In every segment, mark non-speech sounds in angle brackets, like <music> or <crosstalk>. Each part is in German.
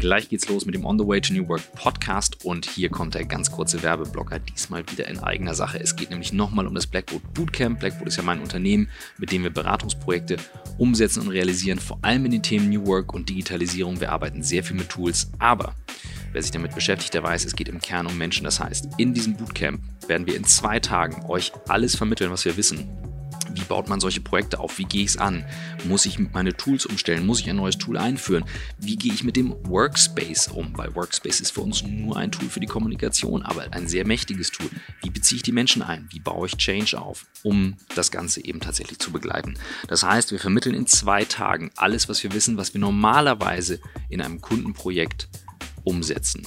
Gleich geht's los mit dem On the Way to New Work Podcast und hier kommt der ganz kurze Werbeblocker, diesmal wieder in eigener Sache. Es geht nämlich nochmal um das Blackboard Bootcamp. Blackboard ist ja mein Unternehmen, mit dem wir Beratungsprojekte umsetzen und realisieren, vor allem in den Themen New Work und Digitalisierung. Wir arbeiten sehr viel mit Tools, aber wer sich damit beschäftigt, der weiß, es geht im Kern um Menschen. Das heißt, in diesem Bootcamp werden wir in zwei Tagen euch alles vermitteln, was wir wissen wie baut man solche Projekte auf? Wie gehe ich es an? Muss ich meine Tools umstellen? Muss ich ein neues Tool einführen? Wie gehe ich mit dem Workspace um? Weil Workspace ist für uns nur ein Tool für die Kommunikation, aber ein sehr mächtiges Tool. Wie beziehe ich die Menschen ein? Wie baue ich Change auf, um das Ganze eben tatsächlich zu begleiten? Das heißt, wir vermitteln in zwei Tagen alles, was wir wissen, was wir normalerweise in einem Kundenprojekt umsetzen.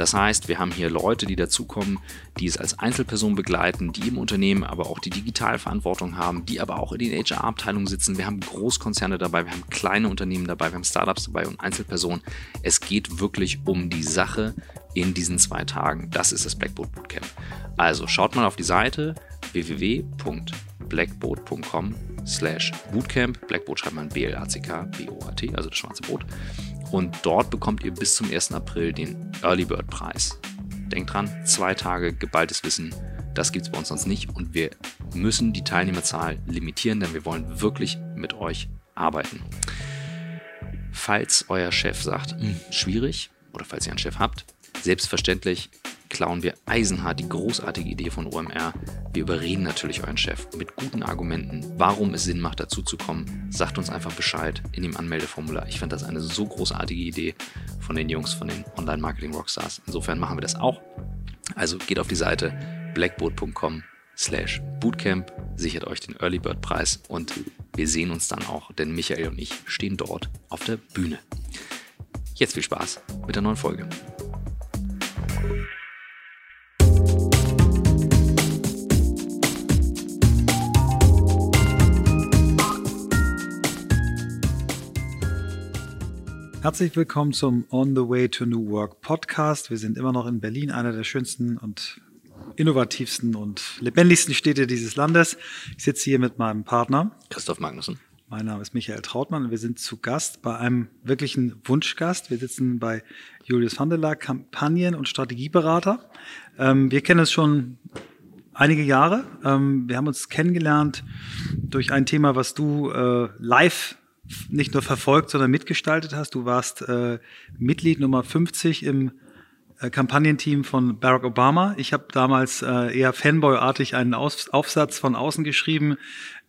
Das heißt, wir haben hier Leute, die dazukommen, die es als Einzelperson begleiten, die im Unternehmen aber auch die Digitalverantwortung haben, die aber auch in den HR-Abteilungen sitzen. Wir haben Großkonzerne dabei, wir haben kleine Unternehmen dabei, wir haben Startups dabei und Einzelpersonen. Es geht wirklich um die Sache in diesen zwei Tagen. Das ist das Blackboard Bootcamp. Also schaut mal auf die Seite www.blackboard.com slash Bootcamp. Blackboard schreibt man B-L-A-C-K, B-O-A-T, also das schwarze Boot. Und dort bekommt ihr bis zum 1. April den Early Bird Preis. Denkt dran, zwei Tage geballtes Wissen, das gibt es bei uns sonst nicht. Und wir müssen die Teilnehmerzahl limitieren, denn wir wollen wirklich mit euch arbeiten. Falls euer Chef sagt, hm, schwierig, oder falls ihr einen Chef habt, selbstverständlich klauen wir eisenhart die großartige Idee von OMR. Wir überreden natürlich euren Chef mit guten Argumenten, warum es Sinn macht, dazu zu kommen. Sagt uns einfach Bescheid in dem Anmeldeformular. Ich fand das eine so großartige Idee von den Jungs von den Online-Marketing-Rockstars. Insofern machen wir das auch. Also geht auf die Seite blackboard.com slash bootcamp, sichert euch den Early Bird Preis und wir sehen uns dann auch, denn Michael und ich stehen dort auf der Bühne. Jetzt viel Spaß mit der neuen Folge. Herzlich willkommen zum On the Way to New Work Podcast. Wir sind immer noch in Berlin, einer der schönsten und innovativsten und lebendigsten Städte dieses Landes. Ich sitze hier mit meinem Partner Christoph Magnussen. Mein Name ist Michael Trautmann und wir sind zu Gast bei einem wirklichen Wunschgast. Wir sitzen bei Julius van der Vandeler, Kampagnen- und Strategieberater. Ähm, wir kennen uns schon einige Jahre. Ähm, wir haben uns kennengelernt durch ein Thema, was du äh, live nicht nur verfolgt, sondern mitgestaltet hast. Du warst äh, Mitglied Nummer 50 im äh, Kampagnenteam von Barack Obama. Ich habe damals äh, eher Fanboy-artig einen Aus Aufsatz von außen geschrieben,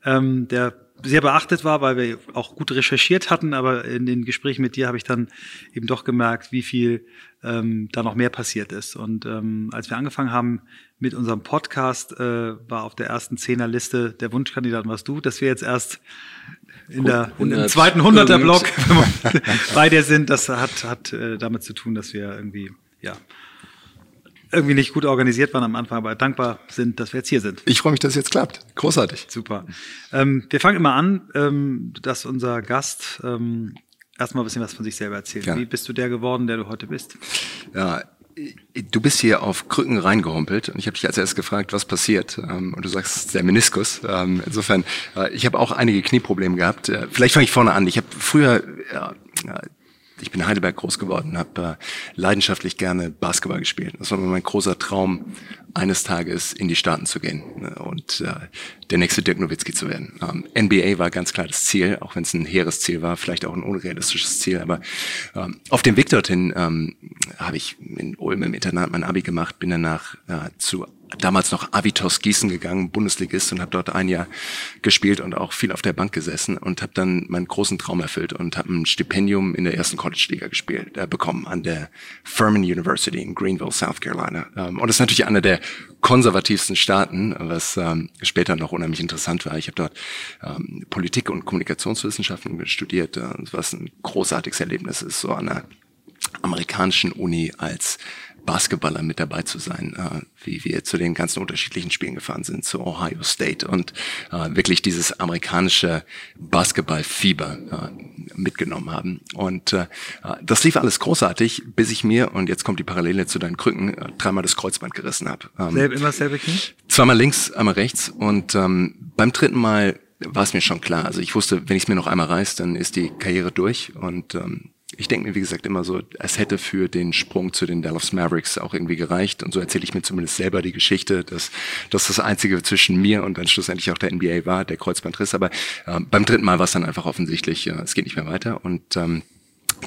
ähm, der sehr beachtet war, weil wir auch gut recherchiert hatten, aber in den Gesprächen mit dir habe ich dann eben doch gemerkt, wie viel ähm, da noch mehr passiert ist. Und ähm, als wir angefangen haben mit unserem Podcast, äh, war auf der ersten Zehnerliste der Wunschkandidat warst du, dass wir jetzt erst in der dem zweiten Hunderter-Block <laughs> bei dir sind. Das hat, hat äh, damit zu tun, dass wir irgendwie, ja, irgendwie nicht gut organisiert waren am Anfang, aber dankbar sind, dass wir jetzt hier sind. Ich freue mich, dass es jetzt klappt. Großartig. Super. Ähm, wir fangen immer an, ähm, dass unser Gast ähm, erstmal ein bisschen was von sich selber erzählt. Ja. Wie bist du der geworden, der du heute bist? Ja, du bist hier auf Krücken reingehumpelt und ich habe dich als erstes gefragt, was passiert. Ähm, und du sagst, der Meniskus. Ähm, insofern, äh, ich habe auch einige Knieprobleme gehabt. Äh, vielleicht fange ich vorne an. Ich habe früher ich bin in Heidelberg groß geworden, habe äh, leidenschaftlich gerne Basketball gespielt. Das war mein großer Traum, eines Tages in die Staaten zu gehen ne, und äh, der nächste Dirk Nowitzki zu werden. Ähm, NBA war ganz klar das Ziel, auch wenn es ein hehres Ziel war, vielleicht auch ein unrealistisches Ziel. Aber ähm, auf dem Weg dorthin ähm, habe ich in Ulm im Internat mein Abi gemacht, bin danach äh, zu damals noch Avitos Gießen gegangen, Bundesligist und habe dort ein Jahr gespielt und auch viel auf der Bank gesessen und habe dann meinen großen Traum erfüllt und habe ein Stipendium in der ersten College-Liga gespielt, äh, bekommen an der Furman University in Greenville, South Carolina. Ähm, und das ist natürlich einer der konservativsten Staaten, was ähm, später noch unheimlich interessant war. Ich habe dort ähm, Politik und Kommunikationswissenschaften studiert, äh, was ein großartiges Erlebnis ist, so an einer amerikanischen Uni als Basketballer mit dabei zu sein, äh, wie wir zu den ganzen unterschiedlichen Spielen gefahren sind, zu Ohio State und äh, wirklich dieses amerikanische Basketballfieber äh, mitgenommen haben. Und äh, das lief alles großartig, bis ich mir, und jetzt kommt die Parallele zu deinen Krücken, äh, dreimal das Kreuzband gerissen habe. Ähm, Selb, immer selbe Knie? Zweimal links, einmal rechts. Und ähm, beim dritten Mal war es mir schon klar. Also ich wusste, wenn ich es mir noch einmal reiß, dann ist die Karriere durch und ähm, ich denke mir, wie gesagt, immer so, es hätte für den Sprung zu den Dallas Mavericks auch irgendwie gereicht. Und so erzähle ich mir zumindest selber die Geschichte, dass, dass das Einzige zwischen mir und dann schlussendlich auch der NBA war, der Kreuzbandriss. Aber äh, beim dritten Mal war es dann einfach offensichtlich, äh, es geht nicht mehr weiter. Und ähm,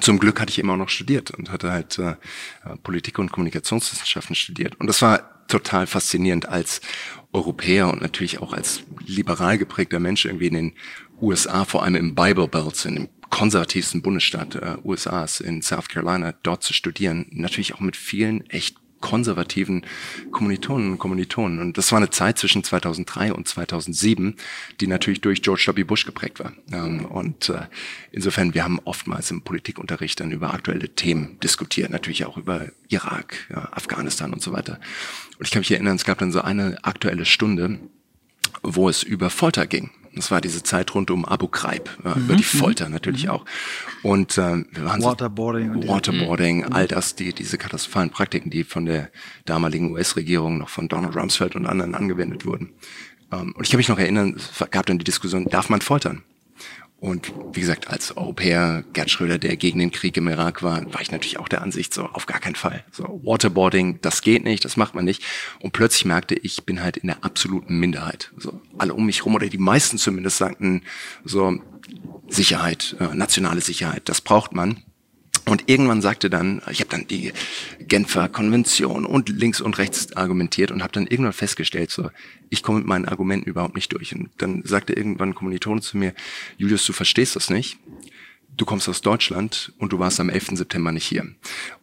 zum Glück hatte ich immer noch studiert und hatte halt äh, Politik- und Kommunikationswissenschaften studiert. Und das war total faszinierend als Europäer und natürlich auch als liberal geprägter Mensch irgendwie in den USA, vor allem im Bible Belt, in dem konservativsten Bundesstaat äh, USAs, in South Carolina, dort zu studieren. Natürlich auch mit vielen echt konservativen Kommilitonen und Kommilitonen. Und das war eine Zeit zwischen 2003 und 2007, die natürlich durch George W. Bush geprägt war. Ähm, und äh, insofern, wir haben oftmals im Politikunterricht dann über aktuelle Themen diskutiert, natürlich auch über Irak, ja, Afghanistan und so weiter. Und ich kann mich erinnern, es gab dann so eine aktuelle Stunde, wo es über Folter ging. Das war diese Zeit rund um Abu Ghraib, äh, mhm. über die mhm. Folter natürlich mhm. auch. Und äh, wir waren Waterboarding, so, Waterboarding, mhm. all das, die diese katastrophalen Praktiken, die von der damaligen US-Regierung noch von Donald Rumsfeld und anderen angewendet wurden. Ähm, und ich kann mich noch erinnern, es gab dann die Diskussion, darf man foltern? Und wie gesagt, als Europäer, Gerd Schröder, der gegen den Krieg im Irak war, war ich natürlich auch der Ansicht, so auf gar keinen Fall. So Waterboarding, das geht nicht, das macht man nicht. Und plötzlich merkte ich, ich bin halt in der absoluten Minderheit. So alle um mich rum oder die meisten zumindest sagten so Sicherheit, äh, nationale Sicherheit, das braucht man. Und irgendwann sagte dann, ich habe dann die Genfer Konvention und links und rechts argumentiert und habe dann irgendwann festgestellt, so ich komme mit meinen Argumenten überhaupt nicht durch. Und dann sagte irgendwann ein Kommilitone zu mir, Julius, du verstehst das nicht. Du kommst aus Deutschland und du warst am 11. September nicht hier.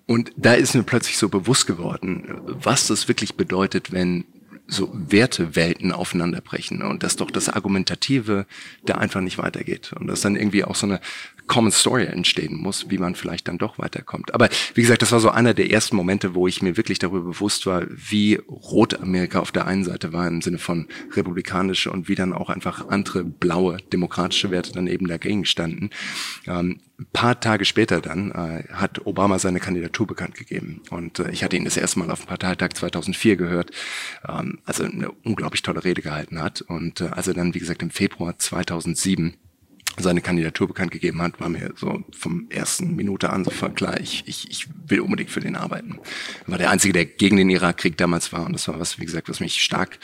Und da ist mir plötzlich so bewusst geworden, was das wirklich bedeutet, wenn so Wertewelten aufeinanderbrechen und dass doch das Argumentative da einfach nicht weitergeht und dass dann irgendwie auch so eine Common Story entstehen muss, wie man vielleicht dann doch weiterkommt. Aber wie gesagt, das war so einer der ersten Momente, wo ich mir wirklich darüber bewusst war, wie rot Amerika auf der einen Seite war im Sinne von republikanische und wie dann auch einfach andere blaue demokratische Werte dann eben dagegen standen. Ähm, ein paar Tage später dann äh, hat Obama seine Kandidatur bekannt gegeben und äh, ich hatte ihn das erste Mal auf dem Parteitag 2004 gehört, ähm, also eine unglaublich tolle Rede gehalten hat und äh, als er dann wie gesagt im Februar 2007 seine Kandidatur bekannt gegeben hat, war mir so vom ersten Minute an sofort klar, ich, ich, will unbedingt für den arbeiten. War der Einzige, der gegen den Irakkrieg damals war und das war was, wie gesagt, was mich stark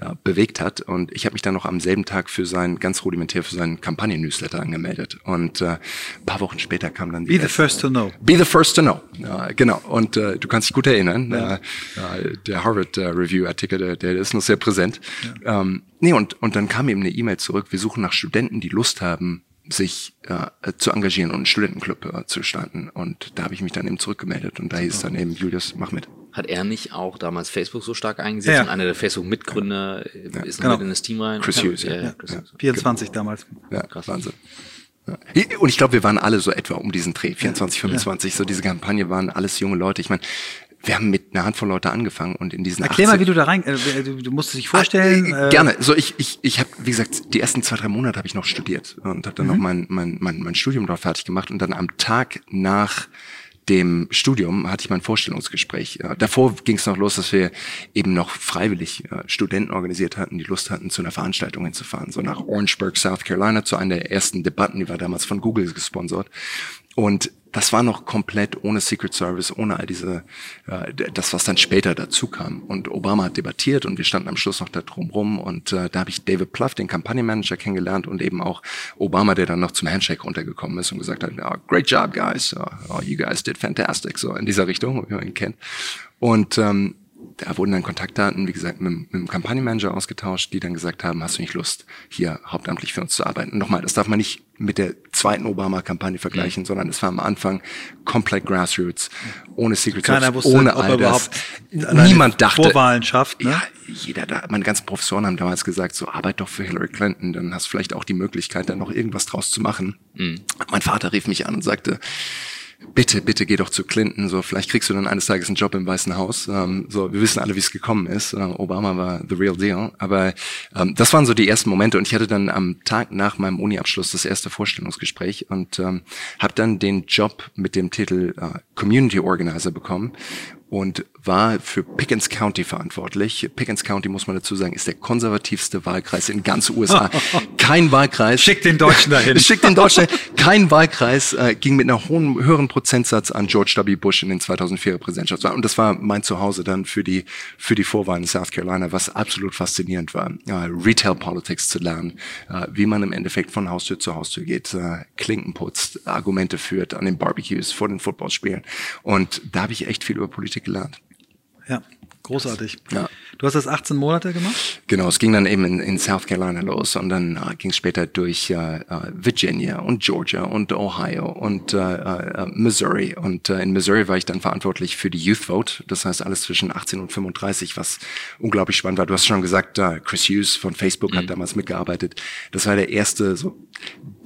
ja, bewegt hat. Und ich habe mich dann noch am selben Tag für sein, ganz rudimentär für seinen Kampagnen-Newsletter angemeldet. Und äh, ein paar Wochen später kam dann die... Be the first to know. Be the first to know, ja, genau. Und äh, du kannst dich gut erinnern, ja. äh, der Harvard-Review-Artikel, der, der ist noch sehr präsent. Ja. Ähm, nee, und, und dann kam eben eine E-Mail zurück, wir suchen nach Studenten, die Lust haben, sich äh, zu engagieren und einen Studentenclub äh, zu starten. Und da habe ich mich dann eben zurückgemeldet und da hieß dann eben, Julius, mach mit. Hat er nicht auch damals Facebook so stark eingesetzt ja. und einer der Facebook-Mitgründer ja. ist noch genau. mit in das Team rein? Chris Hughes, ja. ja. Chris 24 genau. damals. Ja, Krass. Wahnsinn. Und ich glaube, wir waren alle so etwa um diesen Dreh, 24, 25, so diese Kampagne waren alles junge Leute. Ich meine, wir haben mit einer Handvoll Leute angefangen und in diesen Erklär 80, mal, wie du da rein, äh, du, du musst dich vorstellen. Ah, äh, gerne. So ich ich ich habe wie gesagt die ersten zwei drei Monate habe ich noch studiert und habe dann mhm. noch mein, mein mein mein Studium dort fertig gemacht und dann am Tag nach dem Studium hatte ich mein Vorstellungsgespräch. Davor ging es noch los, dass wir eben noch freiwillig äh, Studenten organisiert hatten, die Lust hatten, zu einer Veranstaltung hinzufahren. So nach Orangeburg, South Carolina, zu einer der ersten Debatten, die war damals von Google gesponsert. Und das war noch komplett ohne Secret Service, ohne all diese, äh, das, was dann später dazu kam. Und Obama hat debattiert und wir standen am Schluss noch da drum rum. Und äh, da habe ich David Pluff, den Kampagnenmanager, kennengelernt und eben auch Obama, der dann noch zum Handshake runtergekommen ist und gesagt hat, oh, great job, guys. Oh, you guys did fantastic. So in dieser Richtung, wie man ihn kennt. Und ähm, da wurden dann Kontaktdaten, wie gesagt, mit, mit dem Kampagnenmanager ausgetauscht, die dann gesagt haben, hast du nicht Lust, hier hauptamtlich für uns zu arbeiten? Und nochmal, das darf man nicht mit der zweiten Obama-Kampagne vergleichen, mhm. sondern es war am Anfang komplett Grassroots, ohne Secret Keiner wusste, ohne all das. Niemand dachte. Vorwahlen schafft, ne? Ja, jeder da, meine ganzen Professoren haben damals gesagt, so arbeit doch für Hillary Clinton, dann hast du vielleicht auch die Möglichkeit, da noch irgendwas draus zu machen. Mhm. Mein Vater rief mich an und sagte, bitte, bitte geh doch zu Clinton, so vielleicht kriegst du dann eines Tages einen Job im Weißen Haus. Ähm, so, wir wissen alle, wie es gekommen ist. Äh, Obama war the real deal. Aber ähm, das waren so die ersten Momente und ich hatte dann am Tag nach meinem Uni-Abschluss das erste Vorstellungsgespräch und ähm, habe dann den Job mit dem Titel äh, Community Organizer bekommen und war für Pickens County verantwortlich. Pickens County, muss man dazu sagen, ist der konservativste Wahlkreis in ganz USA. <laughs> Kein Wahlkreis. Schick den Deutschen dahin. <laughs> Schick den Deutschen dahin. Kein Wahlkreis äh, ging mit einer hohen, höheren Prozentsatz an George W. Bush in den 2004er Präsidentschaftswahlen. Und das war mein Zuhause dann für die, für die Vorwahlen in South Carolina, was absolut faszinierend war. Äh, Retail Politics zu lernen, äh, wie man im Endeffekt von Haustür zu Haustür geht, äh, Klinken putzt, Argumente führt an den Barbecues vor den Footballspielen. Und da habe ich echt viel über Politik gelernt. Ja, großartig. Ja. Du hast das 18 Monate gemacht? Genau, es ging dann eben in, in South Carolina los und dann äh, ging es später durch äh, äh, Virginia und Georgia und Ohio und äh, äh, Missouri. Und äh, in Missouri war ich dann verantwortlich für die Youth Vote, das heißt alles zwischen 18 und 35, was unglaublich spannend war. Du hast schon gesagt, äh, Chris Hughes von Facebook mhm. hat damals mitgearbeitet. Das war der erste so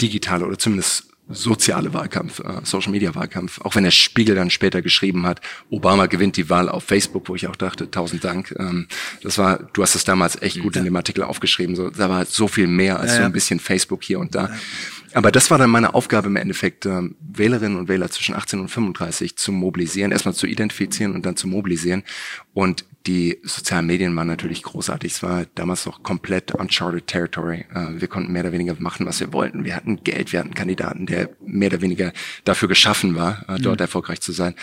digitale oder zumindest soziale Wahlkampf, äh, Social Media Wahlkampf, auch wenn der Spiegel dann später geschrieben hat, Obama gewinnt die Wahl auf Facebook, wo ich auch dachte, tausend Dank. Ähm, das war, du hast es damals echt gut ja. in dem Artikel aufgeschrieben, so, da war so viel mehr als ja, so ein bisschen Facebook hier und da. Aber das war dann meine Aufgabe im Endeffekt, ähm, Wählerinnen und Wähler zwischen 18 und 35 zu mobilisieren, erstmal zu identifizieren und dann zu mobilisieren. Und die sozialen Medien waren natürlich großartig. Es war damals noch komplett uncharted territory. Äh, wir konnten mehr oder weniger machen, was wir wollten. Wir hatten Geld, wir hatten Kandidaten, der mehr oder weniger dafür geschaffen war, äh, dort mhm. erfolgreich zu sein.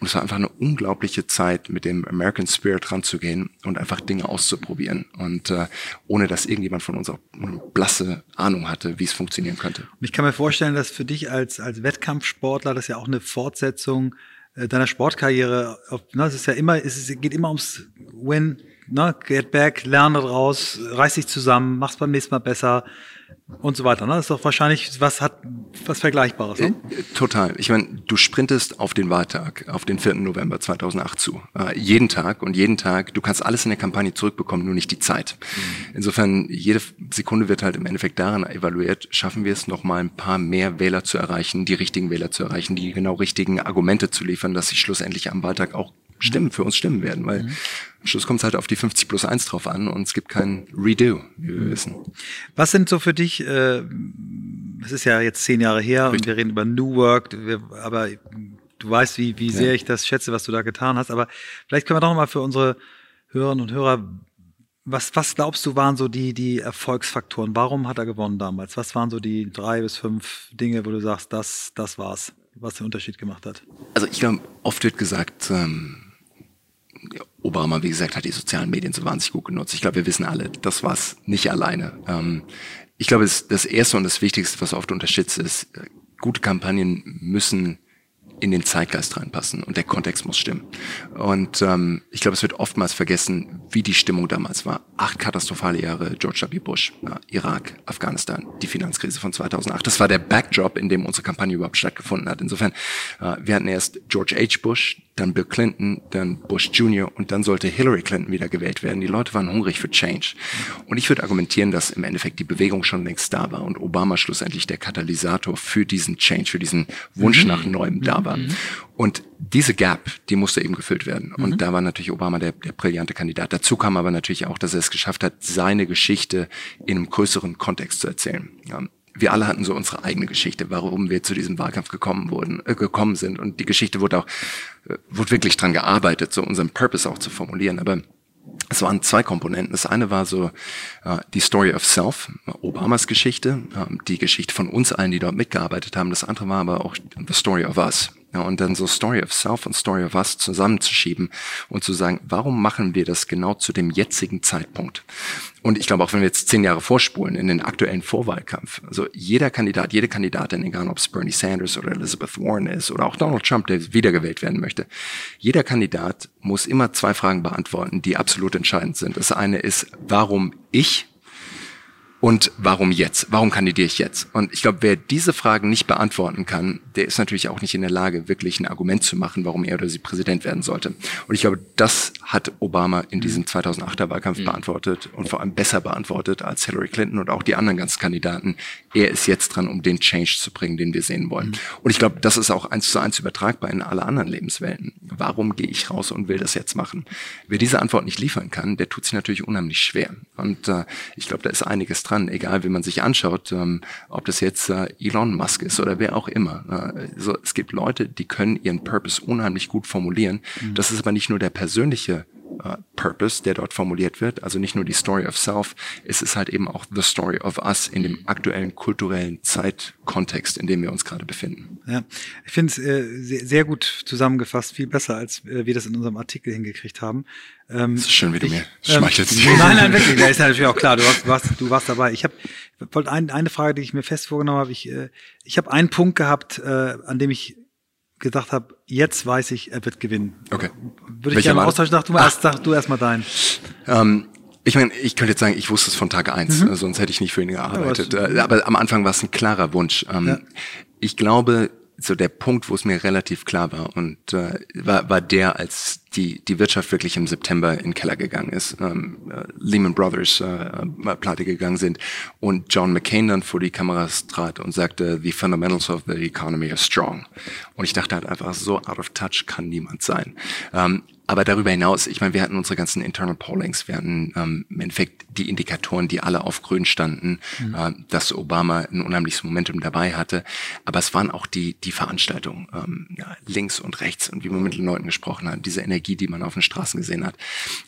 Und es war einfach eine unglaubliche Zeit, mit dem American Spirit ranzugehen und einfach Dinge auszuprobieren. Und äh, ohne dass irgendjemand von uns auch eine blasse Ahnung hatte, wie es funktionieren könnte. Und ich kann mir vorstellen, dass für dich als, als Wettkampfsportler das ja auch eine Fortsetzung deiner Sportkarriere, ne, es ist ja immer, es geht immer ums Win, ne, get back, lerne draus, reiß dich zusammen, mach's beim nächsten Mal besser und so weiter. Ne? Das ist doch wahrscheinlich was hat was Vergleichbares. Ne? Äh, total. Ich meine, du sprintest auf den Wahltag, auf den 4. November 2008 zu. Äh, jeden Tag und jeden Tag, du kannst alles in der Kampagne zurückbekommen, nur nicht die Zeit. Mhm. Insofern, jede Sekunde wird halt im Endeffekt daran evaluiert, schaffen wir es noch mal ein paar mehr Wähler zu erreichen, die richtigen Wähler zu erreichen, die genau richtigen Argumente zu liefern, dass sie schlussendlich am Wahltag auch stimmen, für uns stimmen werden, weil mhm. Am Schluss kommt es halt auf die 50 plus 1 drauf an und es gibt kein Redo, wie wir wissen. Was sind so für dich, äh, es ist ja jetzt zehn Jahre her Richtig. und wir reden über New Work, wir, aber du weißt, wie, wie sehr ja. ich das schätze, was du da getan hast, aber vielleicht können wir doch mal für unsere Hörerinnen und Hörer was, was glaubst du, waren so die, die Erfolgsfaktoren? Warum hat er gewonnen damals? Was waren so die drei bis fünf Dinge, wo du sagst, das, das war's, was den Unterschied gemacht hat? Also ich glaube, oft wird gesagt, ähm, Obama, wie gesagt, hat die sozialen Medien so wahnsinnig gut genutzt. Ich glaube, wir wissen alle, das war es nicht alleine. Ähm, ich glaube, das, das Erste und das Wichtigste, was oft unterschätzt ist, äh, gute Kampagnen müssen in den Zeitgeist reinpassen und der Kontext muss stimmen. Und ähm, ich glaube, es wird oftmals vergessen, wie die Stimmung damals war. Acht katastrophale Jahre George W. Bush, ja, Irak, Afghanistan, die Finanzkrise von 2008. Das war der Backdrop, in dem unsere Kampagne überhaupt stattgefunden hat. Insofern, äh, wir hatten erst George H. Bush, dann Bill Clinton, dann Bush Jr. und dann sollte Hillary Clinton wieder gewählt werden. Die Leute waren hungrig für Change. Und ich würde argumentieren, dass im Endeffekt die Bewegung schon längst da war und Obama schlussendlich der Katalysator für diesen Change, für diesen Wunsch mhm. nach Neuem da war. Mhm. Und diese Gap, die musste eben gefüllt werden. Und mhm. da war natürlich Obama der, der brillante Kandidat. Dazu kam aber natürlich auch, dass er es geschafft hat, seine Geschichte in einem größeren Kontext zu erzählen. Ja wir alle hatten so unsere eigene Geschichte, warum wir zu diesem Wahlkampf gekommen wurden, äh, gekommen sind. Und die Geschichte wurde auch, äh, wurde wirklich dran gearbeitet, so unseren Purpose auch zu formulieren. Aber es waren zwei Komponenten. Das eine war so äh, die Story of Self, Obamas Geschichte, äh, die Geschichte von uns allen, die dort mitgearbeitet haben. Das andere war aber auch the Story of Us. Ja, und dann so Story of Self und Story of Us zusammenzuschieben und zu sagen, warum machen wir das genau zu dem jetzigen Zeitpunkt? Und ich glaube, auch wenn wir jetzt zehn Jahre vorspulen in den aktuellen Vorwahlkampf, also jeder Kandidat, jede Kandidatin, egal ob es Bernie Sanders oder Elizabeth Warren ist oder auch Donald Trump, der wiedergewählt werden möchte, jeder Kandidat muss immer zwei Fragen beantworten, die absolut entscheidend sind. Das eine ist, warum ich Und warum jetzt? Warum kandidiere ich jetzt? Und ich glaube, wer diese Fragen nicht beantworten kann, der ist natürlich auch nicht in der Lage, wirklich ein Argument zu machen, warum er oder sie Präsident werden sollte. Und ich glaube, das hat Obama in diesem 2008er Wahlkampf mhm. beantwortet und vor allem besser beantwortet als Hillary Clinton und auch die anderen ganzen Kandidaten. Er ist jetzt dran, um den Change zu bringen, den wir sehen wollen. Mhm. Und ich glaube, das ist auch eins zu eins übertragbar in alle anderen Lebenswelten. Warum gehe ich raus und will das jetzt machen? Wer diese Antwort nicht liefern kann, der tut sich natürlich unheimlich schwer. Und äh, ich glaube, da ist einiges dran, egal wie man sich anschaut, ähm, ob das jetzt äh, Elon Musk ist oder wer auch immer. Äh, so, es gibt Leute, die können ihren Purpose unheimlich gut formulieren. Mhm. Das ist aber nicht nur der persönliche uh, Purpose, der dort formuliert wird. Also nicht nur die Story of Self, es ist halt eben auch the story of us in dem aktuellen kulturellen Zeitkontext, in dem wir uns gerade befinden. Ja, ich finde es äh, sehr, sehr, gut zusammengefasst, viel besser, als äh, wir das in unserem Artikel hingekriegt haben. Ähm, das ist schön, wie du ich, mir ähm, schmeichelst. Ähm, <laughs> nein, nein, wirklich, das ist natürlich auch klar, du warst, warst, du warst dabei. Ich habe wollte ein, eine Frage, die ich mir fest vorgenommen habe. Ich, äh, ich habe einen Punkt gehabt, äh, an dem ich gedacht habe, jetzt weiß ich, er wird gewinnen. Okay. Würde ich gerne austauschen. Sag du, erst, sag du erstmal deinen. Ähm, ich meine, ich könnte jetzt sagen, ich wusste es von Tag eins, mhm. sonst hätte ich nicht für ihn gearbeitet. Ja, äh, aber am Anfang war es ein klarer Wunsch. Ähm, ja. Ich glaube, so der Punkt, wo es mir relativ klar war und äh, war, war der, als die, die Wirtschaft wirklich im September in den Keller gegangen ist, ähm, äh, Lehman Brothers äh, äh, pleite gegangen sind und John McCain dann vor die Kameras trat und sagte, the fundamentals of the economy are strong. Und ich dachte halt einfach, so out of touch kann niemand sein. Ähm, aber darüber hinaus, ich meine, wir hatten unsere ganzen Internal Pollings, wir hatten ähm, im Endeffekt die Indikatoren, die alle auf grün standen, mhm. äh, dass Obama ein unheimliches Momentum dabei hatte. Aber es waren auch die, die Veranstaltungen, ähm, ja, links und rechts und wie man mit den Leuten gesprochen hat, diese Energie, die man auf den Straßen gesehen hat.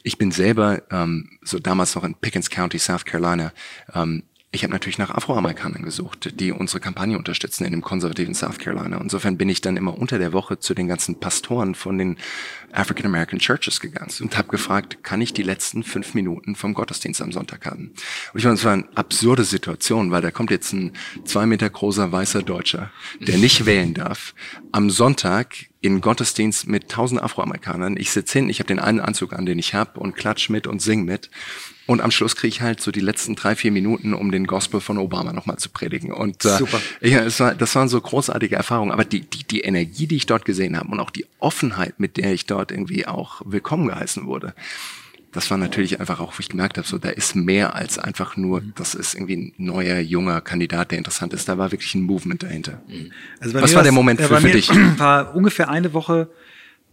Ich bin selber ähm, so damals noch in Pickens County, South Carolina, ähm, ich habe natürlich nach Afroamerikanern gesucht, die unsere Kampagne unterstützen in dem konservativen South Carolina. Insofern bin ich dann immer unter der Woche zu den ganzen Pastoren von den African American Churches gegangen und habe gefragt, kann ich die letzten fünf Minuten vom Gottesdienst am Sonntag haben? Und ich meine, es war eine absurde Situation, weil da kommt jetzt ein zwei Meter großer weißer Deutscher, der nicht wählen darf, am Sonntag in Gottesdienst mit tausend Afroamerikanern. Ich sitze hin, ich habe den einen Anzug an, den ich habe und klatsch mit und sing mit. Und am Schluss kriege ich halt so die letzten drei, vier Minuten, um den Gospel von Obama nochmal zu predigen. Und äh, Super. Ja, es war, das waren so großartige Erfahrungen. Aber die, die, die Energie, die ich dort gesehen habe und auch die Offenheit, mit der ich dort irgendwie auch willkommen geheißen wurde, das war natürlich einfach auch, wo ich gemerkt habe, so da ist mehr als einfach nur, mhm. das ist irgendwie ein neuer, junger Kandidat, der interessant ist. Da war wirklich ein Movement dahinter. Mhm. Also Was war der Moment für, für dich? <clears throat> War ungefähr eine Woche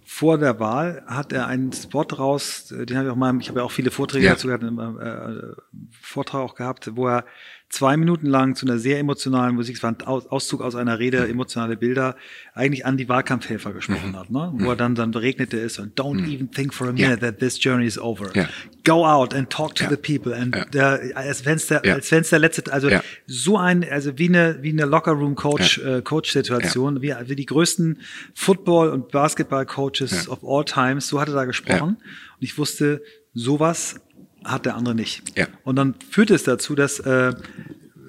vor der Wahl hat er einen Spot raus, den habe ich auch mal, ich habe ja auch viele Vorträge ja. dazu gehabt, einen äh, Vortrag auch gehabt, wo er zwei Minuten lang zu einer sehr emotionalen Musik, es war ein Auszug aus einer Rede, emotionale Bilder, eigentlich an die Wahlkampfhelfer gesprochen mhm. hat, ne? wo er dann, dann beregnete ist und don't mhm. even think for a minute yeah. that this journey is over. Yeah. Go out and talk to yeah. the people and uh, als wenn es der, als wenn es der letzte, also so ein, also wie eine, wie eine Locker Room Coach, äh, Coach Situation, wie, wie die größten Football und Basketball Coaches of all times, so hat er da gesprochen und ich wusste, sowas hat der andere nicht. Ja. Und dann führte es dazu, dass äh,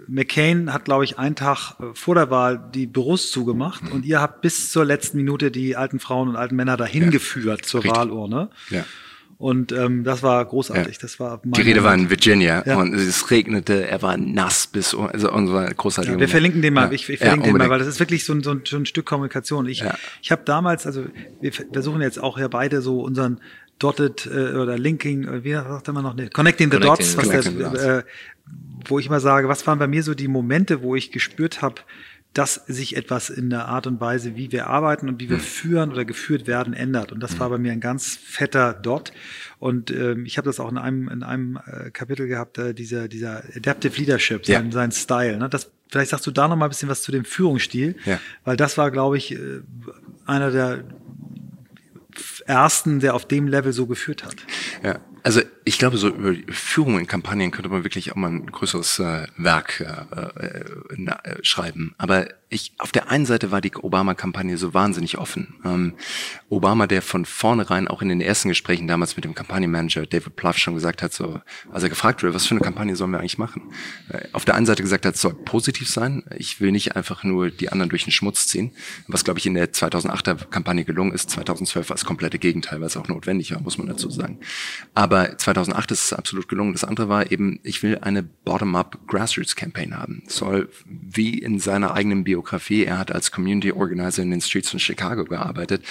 McCain hat, glaube ich, einen Tag äh, vor der Wahl die Büros zugemacht mhm. und ihr habt bis zur letzten Minute die alten Frauen und alten Männer dahin ja. geführt zur Richtig. Wahlurne. Ja. Und ähm, das war großartig. Ja. Das war die Rede war in Virginia ja. und es regnete, er war nass bis also und so war großartig. Ja, wir verlinken den mal, ich, ich verlinke den mal, weil das ist wirklich so ein, so ein, so ein Stück Kommunikation. Ich, ich habe damals, also wir versuchen jetzt auch ja beide so unseren Dotted äh, oder Linking, äh, wie sagt man noch? Connecting the Connecting, Dots, was Connecting das, äh, wo ich immer sage, was waren bei mir so die Momente, wo ich gespürt habe, dass sich etwas in der Art und Weise, wie wir arbeiten und wie wir mhm. führen oder geführt werden, ändert. Und das mhm. war bei mir ein ganz fetter Dot. Und ähm, ich habe das auch in einem, in einem äh, Kapitel gehabt, äh, dieser, dieser Adaptive Leadership, sein, ja. sein Style. Ne? Das, vielleicht sagst du da noch mal ein bisschen was zu dem Führungsstil, ja. weil das war, glaube ich, äh, einer der ersten, der auf dem Level so geführt hat. Ja, also ich glaube, so über Führung in Kampagnen könnte man wirklich auch mal ein größeres äh, Werk äh, äh, äh schreiben. Aber ich, auf der einen Seite war die Obama-Kampagne so wahnsinnig offen. Ähm, Obama, der von vornherein auch in den ersten Gesprächen damals mit dem Kampagnenmanager David Pluff schon gesagt hat, so, als er gefragt wurde, was für eine Kampagne sollen wir eigentlich machen? Äh, auf der einen Seite gesagt hat, es soll positiv sein. Ich will nicht einfach nur die anderen durch den Schmutz ziehen, was glaube ich in der 2008er Kampagne gelungen ist. 2012 war das komplette Gegenteil, weil es auch notwendig war, muss man dazu sagen. Aber 2008 ist es absolut gelungen. Das andere war eben, ich will eine Bottom-up Grassroots Campaign haben. Soll wie in seiner eigenen Biografie, er hat als Community Organizer in den Streets von Chicago gearbeitet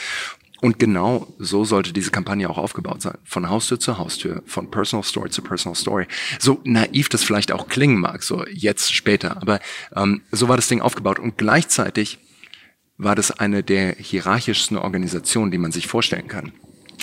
und genau so sollte diese Kampagne auch aufgebaut sein. Von Haustür zu Haustür, von Personal Story zu Personal Story. So naiv das vielleicht auch klingen mag, so jetzt später. Aber ähm, so war das Ding aufgebaut. Und gleichzeitig war das eine der hierarchischsten Organisationen, die man sich vorstellen kann.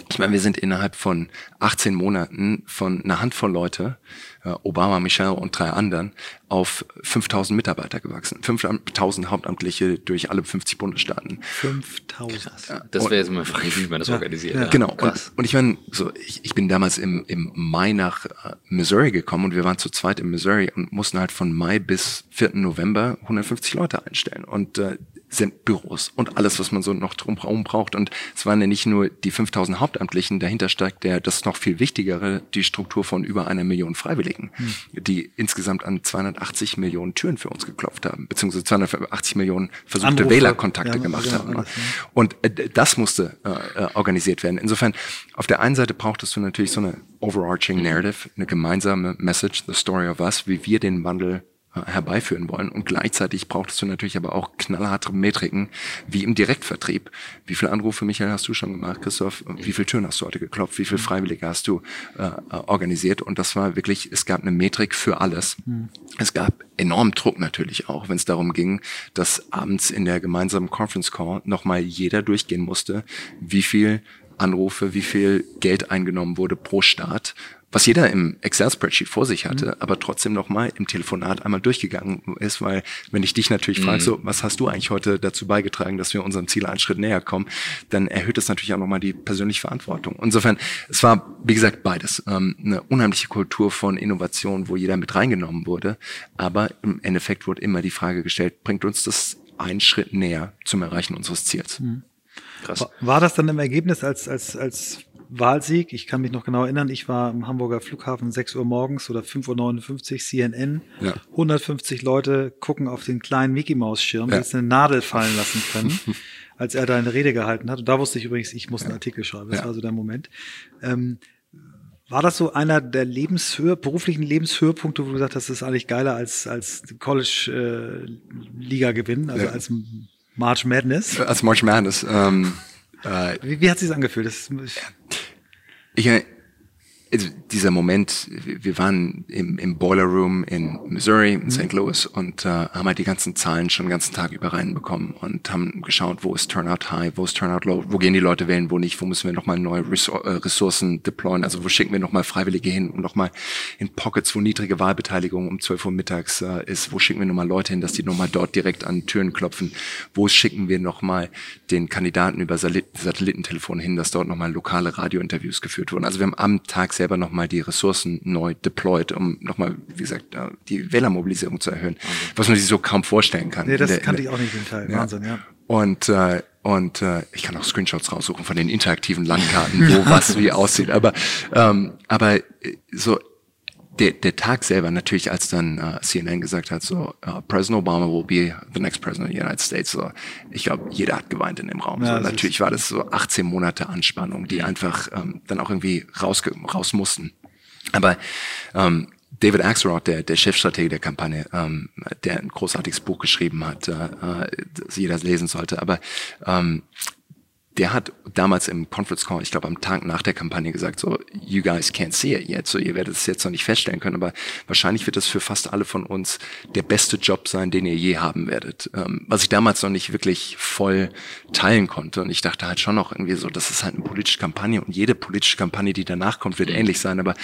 Ich meine, wir sind innerhalb von 18 Monaten von einer Handvoll Leute, äh, Obama, Michelle und drei anderen, auf 5000 Mitarbeiter gewachsen. 5000 Hauptamtliche durch alle 50 Bundesstaaten. 5000. Das wäre jetzt mal eine Frage, wie man das ja, organisiert. Ja. Genau. Und, und, ich meine, so, ich, ich bin damals im, im Mai nach äh, Missouri gekommen und wir waren zu zweit in Missouri und mussten halt von Mai bis 4. November 150 Leute einstellen. Und äh, sind Büros und alles, was man so noch drumherum braucht. Und es waren ja nicht nur die 5000 Hauptamtlichen, dahinter steigt der, das noch viel wichtigere, die Struktur von über einer Million Freiwilligen, hm. die insgesamt an 280 Millionen Türen für uns geklopft haben, beziehungsweise 280 Millionen versuchte Anrufe. Wählerkontakte ja, gemacht genau, haben. Alles, ja. Und äh, das musste äh, äh, organisiert werden. Insofern, auf der einen Seite brauchtest du natürlich so eine overarching narrative, eine gemeinsame Message, the story of us, wie wir den Wandel herbeiführen wollen. Und gleichzeitig brauchtest du natürlich aber auch knallharte Metriken, wie im Direktvertrieb. Wie viele Anrufe, Michael, hast du schon gemacht, Christoph? Wie viele Türen hast du heute geklopft? Wie viele Freiwillige hast du äh, äh, organisiert? Und das war wirklich, es gab eine Metrik für alles. Mhm. Es gab enormen Druck natürlich auch, wenn es darum ging, dass abends in der gemeinsamen Conference Call nochmal jeder durchgehen musste, wie viel Anrufe, wie viel Geld eingenommen wurde pro Start was jeder im Excel-Spreadsheet vor sich hatte, mhm. aber trotzdem nochmal im Telefonat einmal durchgegangen ist, weil wenn ich dich natürlich mhm. frage, so, was hast du eigentlich heute dazu beigetragen, dass wir unserem Ziel einen Schritt näher kommen, dann erhöht das natürlich auch nochmal die persönliche Verantwortung. Insofern, es war, wie gesagt, beides. Ähm, eine unheimliche Kultur von Innovation, wo jeder mit reingenommen wurde, aber im Endeffekt wurde immer die Frage gestellt, bringt uns das einen Schritt näher zum Erreichen unseres Ziels. Mhm. Krass. War das dann im Ergebnis als, als, als Wahlsieg. Ich kann mich noch genau erinnern, ich war im Hamburger Flughafen 6 Uhr morgens oder 5.59 Uhr CNN. Ja. 150 Leute gucken auf den kleinen Mickey Maus Schirm, ja. die jetzt eine Nadel fallen lassen können, <laughs> als er da eine Rede gehalten hat. Und da wusste ich übrigens, ich muss einen Artikel schreiben. Das war so der Moment. Ähm, war das so einer der Lebenshöhe, beruflichen Lebenshöhepunkte, wo du gesagt hast, das ist eigentlich geiler als, als College-Liga-Gewinn, äh, also als March Madness? Als March Madness. Ähm, äh, wie, wie hat sich angefühlt? Das, ich, also dieser Moment, wir waren im, im Boiler Room in Missouri, in St. Mhm. Louis und äh, haben halt die ganzen Zahlen schon den ganzen Tag über reinbekommen und haben geschaut, wo ist Turnout High, wo ist Turnout Low, wo gehen die Leute wählen, wo nicht, wo müssen wir nochmal neue äh, Ressourcen deployen, also wo schicken wir nochmal Freiwillige hin und nochmal in Pockets, wo niedrige Wahlbeteiligung um 12 Uhr mittags äh, ist, wo schicken wir nochmal Leute hin, dass die nochmal dort direkt an Türen klopfen, wo schicken wir nochmal den Kandidaten über Satellitentelefon hin, dass dort nochmal lokale Radiointerviews geführt wurden. Also wir haben am Tag selber nochmal die Ressourcen neu deployed, um nochmal, wie gesagt, die Wählermobilisierung zu erhöhen, okay. was man sich so kaum vorstellen kann. Nee, das der, kannte ich auch nicht den Teil. Ja. Wahnsinn, ja. Und, äh, und äh, ich kann auch Screenshots raussuchen von den interaktiven Landkarten, wo was wie <laughs> aussieht. Aber, ähm, aber äh, so der, der Tag selber natürlich, als dann uh, CNN gesagt hat, so uh, President Obama will be the next president of the United States, so ich glaube, jeder hat geweint in dem Raum. Ja, so, natürlich war das so 18 Monate Anspannung, die einfach ähm, dann auch irgendwie raus, raus mussten. Aber ähm, David Axelrod, der, der Chefstratege der Kampagne, ähm, der ein großartiges Buch geschrieben hat, äh, äh das jeder lesen sollte, aber ähm, der hat damals im Conference Call, ich glaube am Tag nach der Kampagne gesagt, so, you guys can't see it yet, so ihr werdet es jetzt noch nicht feststellen können, aber wahrscheinlich wird es für fast alle von uns der beste Job sein, den ihr je haben werdet. Ähm, was ich damals noch nicht wirklich voll teilen konnte und ich dachte halt schon noch irgendwie so, das ist halt eine politische Kampagne und jede politische Kampagne, die danach kommt, wird ähnlich sein, aber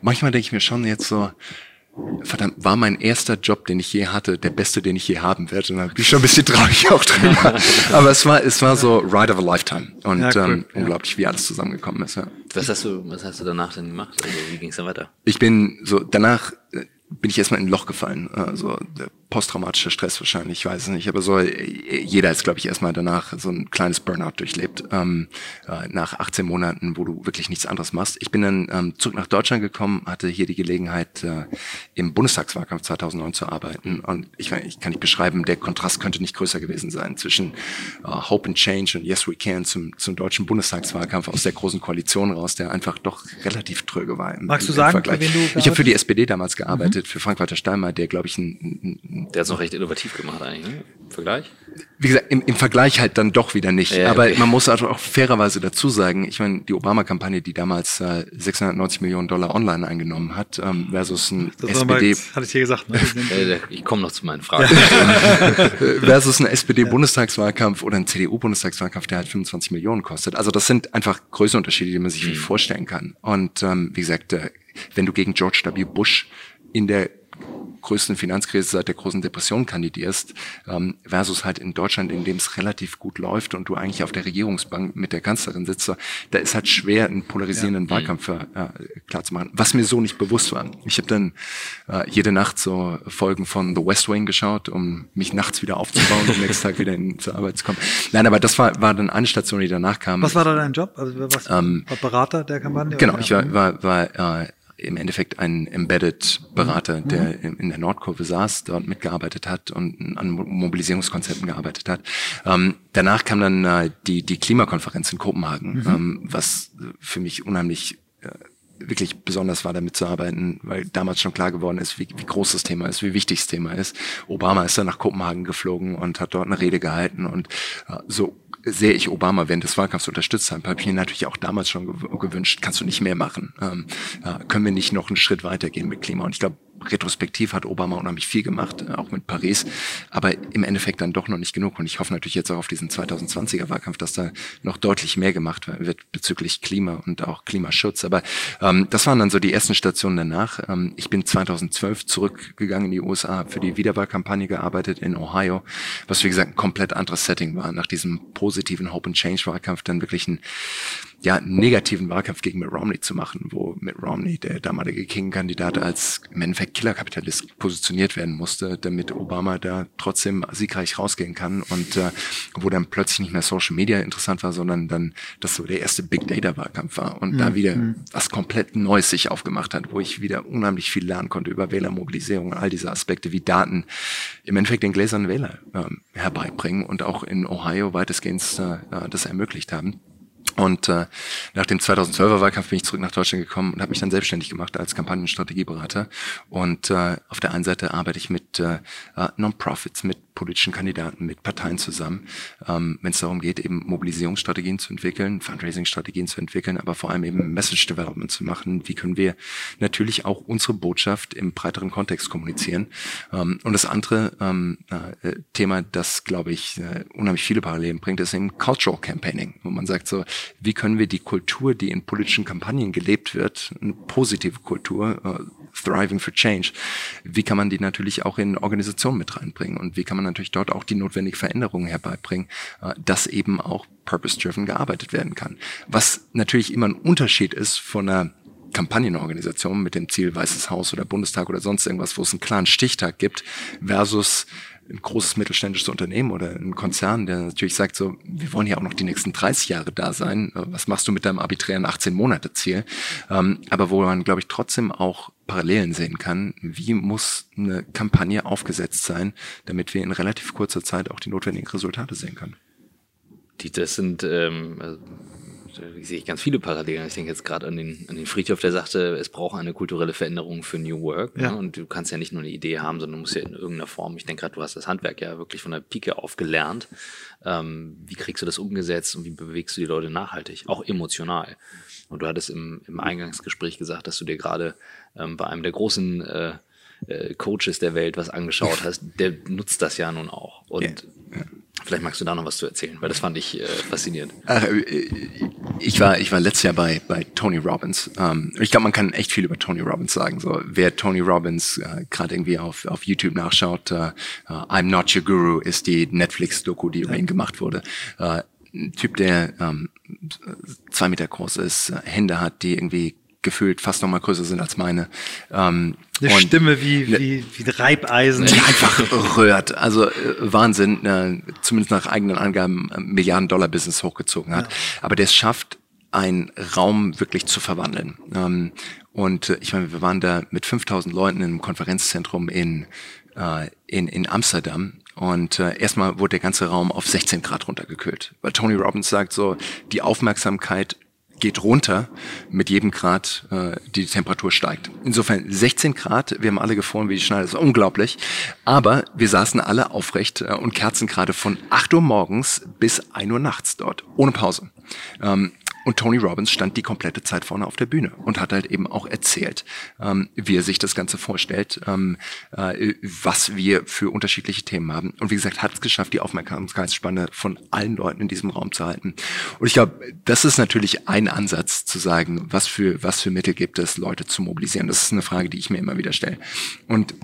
manchmal denke ich mir schon jetzt so, verdammt, war mein erster Job, den ich je hatte, der beste, den ich je haben werde. Und da bin ich schon ein bisschen traurig <laughs> auch drüber. <laughs> Aber es war, es war so Ride of a Lifetime. Und ja, cool. ähm, unglaublich, wie alles zusammengekommen ist. Ja. Was hast du, was hast du danach denn gemacht? Also wie ging es dann weiter? Ich bin so, danach äh, bin ich erstmal in ein Loch gefallen. Also posttraumatischer Stress wahrscheinlich, ich weiß es nicht, aber so jeder ist, glaube ich, erstmal danach so ein kleines Burnout durchlebt, ähm, äh, nach 18 Monaten, wo du wirklich nichts anderes machst. Ich bin dann ähm, zurück nach Deutschland gekommen, hatte hier die Gelegenheit, äh, im Bundestagswahlkampf 2009 zu arbeiten und ich, ich kann nicht beschreiben, der Kontrast könnte nicht größer gewesen sein zwischen äh, Hope and Change und Yes We Can zum, zum deutschen Bundestagswahlkampf aus der großen Koalition raus, der einfach doch relativ tröge war. Im, Magst im, du sagen, Vergleich. für wen du Ich habe für die SPD damals gearbeitet, mhm. für Frank-Walter Steinmeier, der, glaube ich, ein, ein der hat es noch recht innovativ gemacht eigentlich, ne? Im Vergleich? Wie gesagt, im, im Vergleich halt dann doch wieder nicht. Ja, Aber okay. man muss also auch fairerweise dazu sagen, ich meine, die Obama-Kampagne, die damals äh, 690 Millionen Dollar online eingenommen hat, ähm, versus ein das SPD... Mal, hatte ich hier gesagt. Ne? <laughs> ich komme noch zu meinen Fragen. <laughs> versus ein SPD-Bundestagswahlkampf oder ein CDU-Bundestagswahlkampf, der halt 25 Millionen kostet. Also das sind einfach Größenunterschiede, die man sich nicht mhm. vorstellen kann. Und ähm, wie gesagt, äh, wenn du gegen George W. Bush in der größten Finanzkrise seit der großen Depression kandidierst, ähm, versus halt in Deutschland, in dem es relativ gut läuft und du eigentlich auf der Regierungsbank mit der Kanzlerin sitzt, da ist halt schwer, einen polarisierenden ja. Wahlkampf äh, klar zu machen. Was mir so nicht bewusst war. Ich habe dann äh, jede Nacht so Folgen von The West Wing geschaut, um mich nachts wieder aufzubauen und nächsten Tag wieder in, zur Arbeit zu kommen. Nein, aber das war, war dann eine Station, die danach kam. Was war da dein Job? Also was ähm, war Berater der Kampagne? Genau, ich war, war, war äh, im Endeffekt ein Embedded-Berater, mhm. der in der Nordkurve saß, dort mitgearbeitet hat und an Mobilisierungskonzepten gearbeitet hat. Ähm, danach kam dann äh, die, die Klimakonferenz in Kopenhagen, mhm. ähm, was für mich unheimlich äh, wirklich besonders war, damit zu arbeiten, weil damals schon klar geworden ist, wie, wie groß das Thema ist, wie wichtig das Thema ist. Obama ist dann nach Kopenhagen geflogen und hat dort eine Rede gehalten und äh, so sehr ich Obama während des Wahlkampfs unterstützt habe, habe ich mir natürlich auch damals schon gewünscht, kannst du nicht mehr machen? Ähm, ja, können wir nicht noch einen Schritt weitergehen mit Klima? Und ich glaube, retrospektiv hat Obama unheimlich viel gemacht, äh, auch mit Paris, aber im Endeffekt dann doch noch nicht genug. Und ich hoffe natürlich jetzt auch auf diesen 2020er Wahlkampf, dass da noch deutlich mehr gemacht wird bezüglich Klima und auch Klimaschutz. Aber ähm, das waren dann so die ersten Stationen danach. Ähm, ich bin 2012 zurückgegangen in die USA, für die Wiederwahlkampagne gearbeitet in Ohio, was wie gesagt ein komplett anderes Setting war. Nach diesem positiven Hope and Change Wahlkampf dann wirklich ein ja, negativen Wahlkampf gegen Mitt Romney zu machen, wo Mitt Romney, der damalige King-Kandidat, als im Endeffekt Killerkapitalist positioniert werden musste, damit Obama da trotzdem siegreich rausgehen kann und äh, wo dann plötzlich nicht mehr Social Media interessant war, sondern dann das so der erste Big Data Wahlkampf war und mhm. da wieder mhm. was komplett Neues sich aufgemacht hat, wo ich wieder unheimlich viel lernen konnte über Wählermobilisierung, all diese Aspekte wie Daten im Endeffekt den gläsernen Wähler äh, herbeibringen und auch in Ohio weitestgehend äh, das ermöglicht haben. Und äh, nach dem 2012er Wahlkampf bin ich zurück nach Deutschland gekommen und habe mich dann selbstständig gemacht als Kampagnenstrategieberater. Und äh, auf der einen Seite arbeite ich mit äh, äh Non-Profits, mit politischen Kandidaten, mit Parteien zusammen, ähm, wenn es darum geht, eben Mobilisierungsstrategien zu entwickeln, Fundraising-Strategien zu entwickeln, aber vor allem eben Message Development zu machen. Wie können wir natürlich auch unsere Botschaft im breiteren Kontext kommunizieren? Ähm, und das andere ähm, äh, Thema, das, glaube ich, äh, unheimlich viele Parallelen bringt, ist eben Cultural Campaigning, wo man sagt so, wie können wir die Kultur, die in politischen Kampagnen gelebt wird, eine positive Kultur, äh, Thriving for Change, wie kann man die natürlich auch in Organisationen mit reinbringen und wie kann man natürlich dort auch die notwendige Veränderungen herbeibringen, äh, dass eben auch purpose-driven gearbeitet werden kann. Was natürlich immer ein Unterschied ist von einer Kampagnenorganisation mit dem Ziel Weißes Haus oder Bundestag oder sonst irgendwas, wo es einen klaren Stichtag gibt, versus ein großes mittelständisches Unternehmen oder ein Konzern, der natürlich sagt so, wir wollen ja auch noch die nächsten 30 Jahre da sein. Was machst du mit deinem arbiträren 18 Monate Ziel? Ähm, aber wo man, glaube ich, trotzdem auch Parallelen sehen kann. Wie muss eine Kampagne aufgesetzt sein, damit wir in relativ kurzer Zeit auch die notwendigen Resultate sehen können? Die, das sind ähm, sehe ich ganz viele Parallelen. Ich denke jetzt gerade an den, an den Friedhof, der sagte, es braucht eine kulturelle Veränderung für New Work. Ja. Ne? Und du kannst ja nicht nur eine Idee haben, sondern du musst ja in irgendeiner Form, ich denke gerade, du hast das Handwerk ja wirklich von der Pike auf gelernt. Ähm, wie kriegst du das umgesetzt und wie bewegst du die Leute nachhaltig? Auch emotional. Und du hattest im, im Eingangsgespräch gesagt, dass du dir gerade ähm, bei einem der großen äh, äh, Coaches der Welt was angeschaut <laughs> hast, der nutzt das ja nun auch. Und ja, ja. Vielleicht magst du da noch was zu erzählen, weil das fand ich äh, faszinierend. Ach, äh, ich war ich war letztes Jahr bei bei Tony Robbins. Ähm, ich glaube, man kann echt viel über Tony Robbins sagen. So, wer Tony Robbins äh, gerade irgendwie auf auf YouTube nachschaut, äh, uh, I'm Not Your Guru ist die Netflix-Doku, die über ihn gemacht wurde. Äh, ein Typ, der ähm, zwei Meter groß ist, Hände hat, die irgendwie gefühlt fast noch mal größer sind als meine. Ähm, Eine Stimme wie, ne, wie, wie Reibeisen. Die <laughs> einfach rührt. Also äh, Wahnsinn, äh, zumindest nach eigenen Angaben äh, Milliarden Dollar Business hochgezogen hat. Ja. Aber der es schafft, einen Raum wirklich zu verwandeln. Ähm, und äh, ich meine, wir waren da mit 5000 Leuten im Konferenzzentrum in, äh, in, in Amsterdam und äh, erstmal wurde der ganze Raum auf 16 Grad runtergekühlt. Weil Tony Robbins sagt so, die Aufmerksamkeit geht runter mit jedem Grad, äh, die Temperatur steigt. Insofern 16 Grad, wir haben alle gefroren wie die Schneide, das ist unglaublich. Aber wir saßen alle aufrecht äh, und kerzen gerade von 8 Uhr morgens bis 1 Uhr nachts dort, ohne Pause. Ähm, und Tony Robbins stand die komplette Zeit vorne auf der Bühne und hat halt eben auch erzählt, ähm, wie er sich das Ganze vorstellt, ähm, äh, was wir für unterschiedliche Themen haben. Und wie gesagt, hat es geschafft, die Aufmerksamkeitsspanne von allen Leuten in diesem Raum zu halten. Und ich glaube, das ist natürlich ein Ansatz zu sagen, was für, was für Mittel gibt es, Leute zu mobilisieren. Das ist eine Frage, die ich mir immer wieder stelle. Und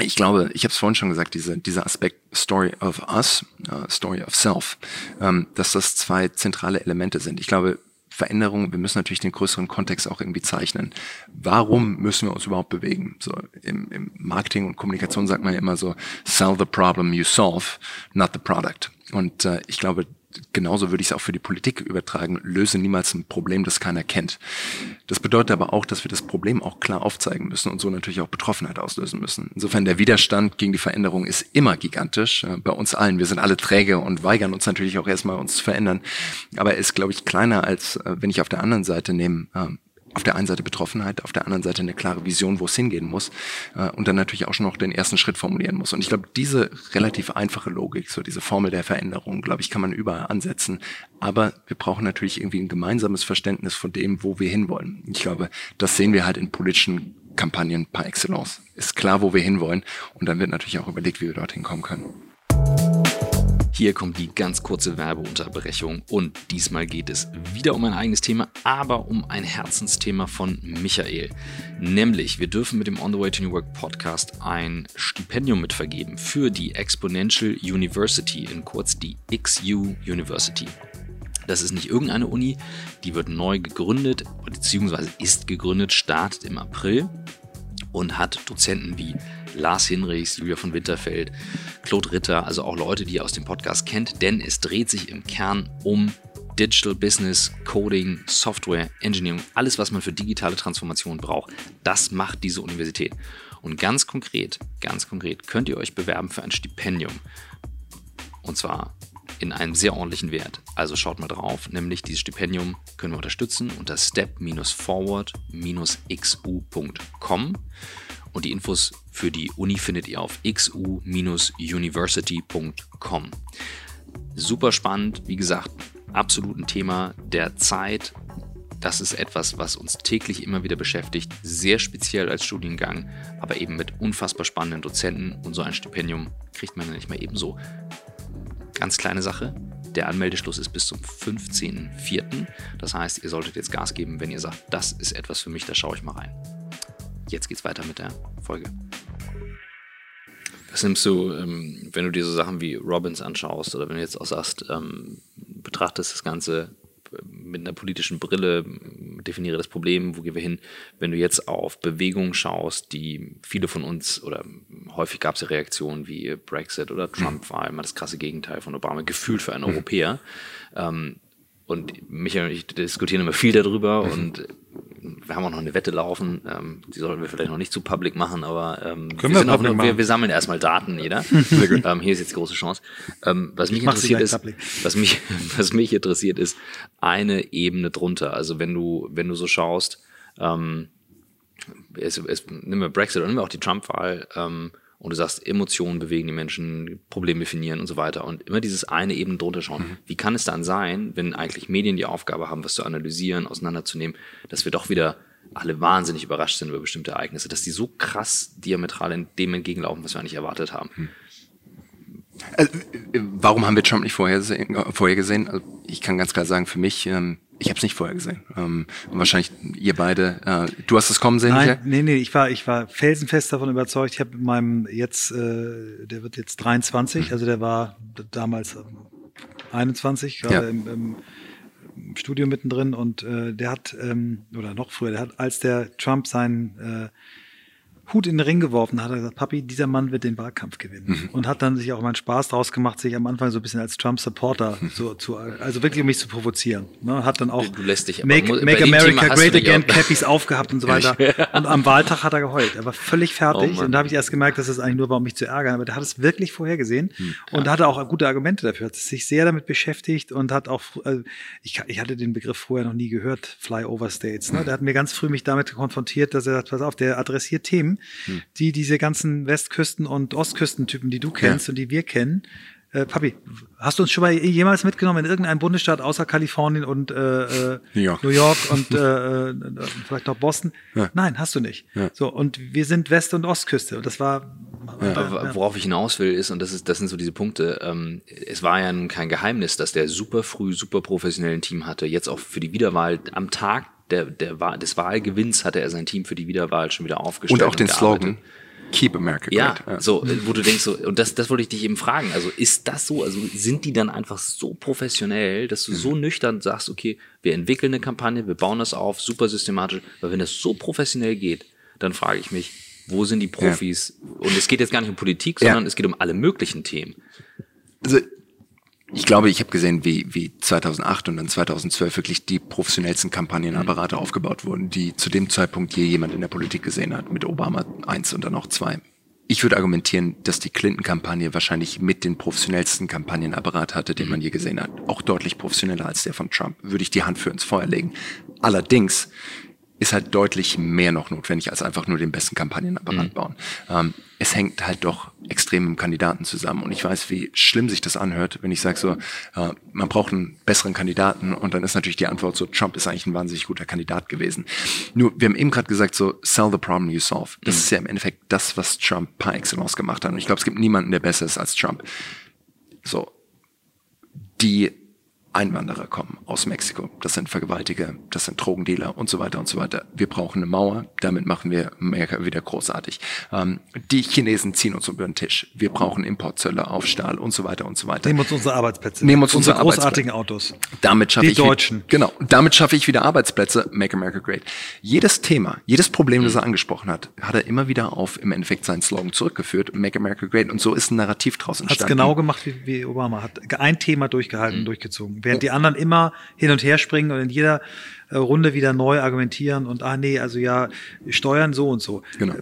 ich glaube, ich habe es vorhin schon gesagt, diese, dieser Aspekt Story of Us, uh, Story of Self, ähm, dass das zwei zentrale Elemente sind. Ich glaube, Veränderung, wir müssen natürlich den größeren Kontext auch irgendwie zeichnen. Warum müssen wir uns überhaupt bewegen? So im, im Marketing und Kommunikation sagt man ja immer so, sell the problem you solve, not the product. Und äh, ich glaube, genauso würde ich es auch für die Politik übertragen, löse niemals ein Problem, das keiner kennt. Das bedeutet aber auch, dass wir das Problem auch klar aufzeigen müssen und so natürlich auch Betroffenheit auslösen müssen. Insofern der Widerstand gegen die Veränderung ist immer gigantisch, äh, bei uns allen. Wir sind alle träge und weigern uns natürlich auch erstmal uns zu verändern. Aber er ist, glaube ich, kleiner als, äh, wenn ich auf der anderen Seite nehme, ähm, auf der einen Seite Betroffenheit, auf der anderen Seite eine klare Vision, wo es hingehen muss äh, und dann natürlich auch schon noch den ersten Schritt formulieren muss. Und ich glaube, diese relativ einfache Logik, so diese Formel der Veränderung, glaube ich, kann man überall ansetzen. Aber wir brauchen natürlich irgendwie ein gemeinsames Verständnis von dem, wo wir hinwollen. Ich glaube, das sehen wir halt in politischen Kampagnen par excellence. Ist klar, wo wir hinwollen und dann wird natürlich auch überlegt, wie wir dorthin kommen können. Hier kommt die ganz kurze Werbeunterbrechung und diesmal geht es wieder um ein eigenes Thema, aber um ein Herzensthema von Michael. Nämlich, wir dürfen mit dem On the Way to New Work Podcast ein Stipendium mitvergeben für die Exponential University, in kurz die XU University. Das ist nicht irgendeine Uni, die wird neu gegründet, beziehungsweise ist gegründet, startet im April und hat Dozenten wie Lars Hinrichs, Julia von Winterfeld, Claude Ritter, also auch Leute, die ihr aus dem Podcast kennt, denn es dreht sich im Kern um Digital Business, Coding, Software, Engineering, alles, was man für digitale Transformation braucht. Das macht diese Universität. Und ganz konkret, ganz konkret könnt ihr euch bewerben für ein Stipendium. Und zwar in einem sehr ordentlichen Wert. Also schaut mal drauf, nämlich dieses Stipendium können wir unterstützen unter step-forward-xu.com. Und die Infos für die Uni findet ihr auf xu-university.com. Super spannend, wie gesagt, absolut ein Thema der Zeit. Das ist etwas, was uns täglich immer wieder beschäftigt, sehr speziell als Studiengang, aber eben mit unfassbar spannenden Dozenten und so ein Stipendium kriegt man ja nicht mehr ebenso. Ganz kleine Sache, der Anmeldeschluss ist bis zum 15.04. Das heißt, ihr solltet jetzt Gas geben, wenn ihr sagt, das ist etwas für mich, da schaue ich mal rein. Jetzt geht's weiter mit der Folge. Was nimmst du, ähm, wenn du dir so Sachen wie Robbins anschaust oder wenn du jetzt auch sagst, ähm, betrachtest das Ganze mit einer politischen Brille, definiere das Problem, wo gehen wir hin, wenn du jetzt auf Bewegungen schaust, die viele von uns oder häufig gab es ja Reaktionen wie Brexit oder Trump war immer das krasse Gegenteil von Obama, gefühlt für einen mhm. Europäer. Ähm, und Michael und ich diskutieren immer viel darüber mhm. und wir haben auch noch eine Wette laufen, ähm, die sollten wir vielleicht noch nicht zu public machen, aber ähm, wir, wir, noch, wir, wir, sammeln erstmal Daten, jeder. <laughs> ähm, hier ist jetzt die große Chance. Ähm, was mich interessiert ist, was mich, <laughs> was mich interessiert ist, eine Ebene drunter. Also wenn du, wenn du so schaust, ähm, es, es, nimm wir Brexit oder nimm wir auch die Trump-Wahl, ähm, und du sagst, Emotionen bewegen die Menschen, Probleme definieren und so weiter und immer dieses eine eben drunter schauen. Mhm. Wie kann es dann sein, wenn eigentlich Medien die Aufgabe haben, was zu analysieren, auseinanderzunehmen, dass wir doch wieder alle wahnsinnig überrascht sind über bestimmte Ereignisse, dass die so krass diametral in dem entgegenlaufen, was wir eigentlich erwartet haben. Mhm. Also, warum haben wir Trump nicht vorhergesehen? vorhergesehen? Also ich kann ganz klar sagen, für mich, ähm, ich habe es nicht vorher gesehen. Ähm, wahrscheinlich ihr beide. Äh, du hast es kommen sehen, Nein, nee, nee, ich war, ich war felsenfest davon überzeugt. Ich habe mit meinem jetzt, äh, der wird jetzt 23, mhm. also der war damals 21, gerade ja. im, im Studio mittendrin und äh, der hat, ähm, oder noch früher, der hat, als der Trump seinen äh, Hut in den Ring geworfen, hat er gesagt, Papi, dieser Mann wird den Wahlkampf gewinnen. Mhm. Und hat dann sich auch mal einen Spaß draus gemacht, sich am Anfang so ein bisschen als Trump-Supporter mhm. so zu, also wirklich um mich zu provozieren. Ne? Hat dann auch du lässt dich, Make, Make America Great Again Cappies aufgehabt und so weiter. und am Wahltag hat er geheult. Er war völlig fertig. Oh und da habe ich erst gemerkt, dass es eigentlich nur war, um mich zu ärgern. Aber der hat es wirklich vorhergesehen mhm. und hatte auch gute Argumente dafür. Hat sich sehr damit beschäftigt und hat auch, also ich, ich hatte den Begriff vorher noch nie gehört, Flyover States. Ne? Der hat mir ganz früh mich damit konfrontiert, dass er sagt, pass auf, der adressiert Themen, hm. die diese ganzen Westküsten- und Ostküstentypen, die du kennst ja. und die wir kennen. Äh, Papi, hast du uns schon mal jemals mitgenommen in irgendeinen Bundesstaat außer Kalifornien und äh, äh New York, New York und äh, äh, vielleicht noch Boston? Ja. Nein, hast du nicht. Ja. So und wir sind West- und Ostküste und das war. Ja. Worauf ich hinaus will ist und das ist das sind so diese Punkte. Ähm, es war ja nun kein Geheimnis, dass der super früh super professionellen Team hatte. Jetzt auch für die Wiederwahl am Tag der, der Wahl, des Wahlgewinns hatte er sein Team für die Wiederwahl schon wieder aufgestellt. Und auch den und Slogan. Keep America ja, great. Ja, so, wo du denkst so, und das, das wollte ich dich eben fragen. Also ist das so? Also sind die dann einfach so professionell, dass du mhm. so nüchtern sagst, okay, wir entwickeln eine Kampagne, wir bauen das auf, super systematisch. Weil wenn das so professionell geht, dann frage ich mich, wo sind die Profis? Ja. Und es geht jetzt gar nicht um Politik, sondern ja. es geht um alle möglichen Themen. Also ich glaube, ich habe gesehen, wie, wie 2008 und dann 2012 wirklich die professionellsten Kampagnenapparate mhm. aufgebaut wurden, die zu dem Zeitpunkt je jemand in der Politik gesehen hat, mit Obama eins und dann auch zwei. Ich würde argumentieren, dass die Clinton-Kampagne wahrscheinlich mit den professionellsten Kampagnenapparat hatte, den man je gesehen hat. Auch deutlich professioneller als der von Trump. Würde ich die Hand für ins Feuer legen. Allerdings ist halt deutlich mehr noch notwendig als einfach nur den besten Kampagnenapparat mhm. bauen. Ähm, es hängt halt doch extrem im Kandidaten zusammen. Und ich weiß, wie schlimm sich das anhört, wenn ich sage so, äh, man braucht einen besseren Kandidaten. Und dann ist natürlich die Antwort so, Trump ist eigentlich ein wahnsinnig guter Kandidat gewesen. Nur, wir haben eben gerade gesagt so, sell the problem you solve. Das mhm. ist ja im Endeffekt das, was Trump par excellence gemacht hat. Und ich glaube, es gibt niemanden, der besser ist als Trump. So. Die Einwanderer kommen aus Mexiko. Das sind Vergewaltiger, das sind Drogendealer und so weiter und so weiter. Wir brauchen eine Mauer, damit machen wir Amerika wieder großartig. Ähm, die Chinesen ziehen uns über den Tisch. Wir brauchen Importzölle auf Stahl und so weiter und so weiter. Nehmen uns unsere Arbeitsplätze. Nehmen uns unsere, unsere großartigen Autos. Damit schaffe die ich Deutschen. Genau. Damit schaffe ich wieder Arbeitsplätze. Make America Great. Jedes Thema, jedes Problem, das er angesprochen hat, hat er immer wieder auf im Endeffekt seinen Slogan zurückgeführt. Make America Great. Und so ist ein Narrativ draus entstanden. Hat genau gemacht wie, wie Obama. Hat ein Thema durchgehalten, mhm. durchgezogen. Während die anderen immer hin und her springen und in jeder äh, Runde wieder neu argumentieren und ah nee, also ja, steuern so und so. Genau.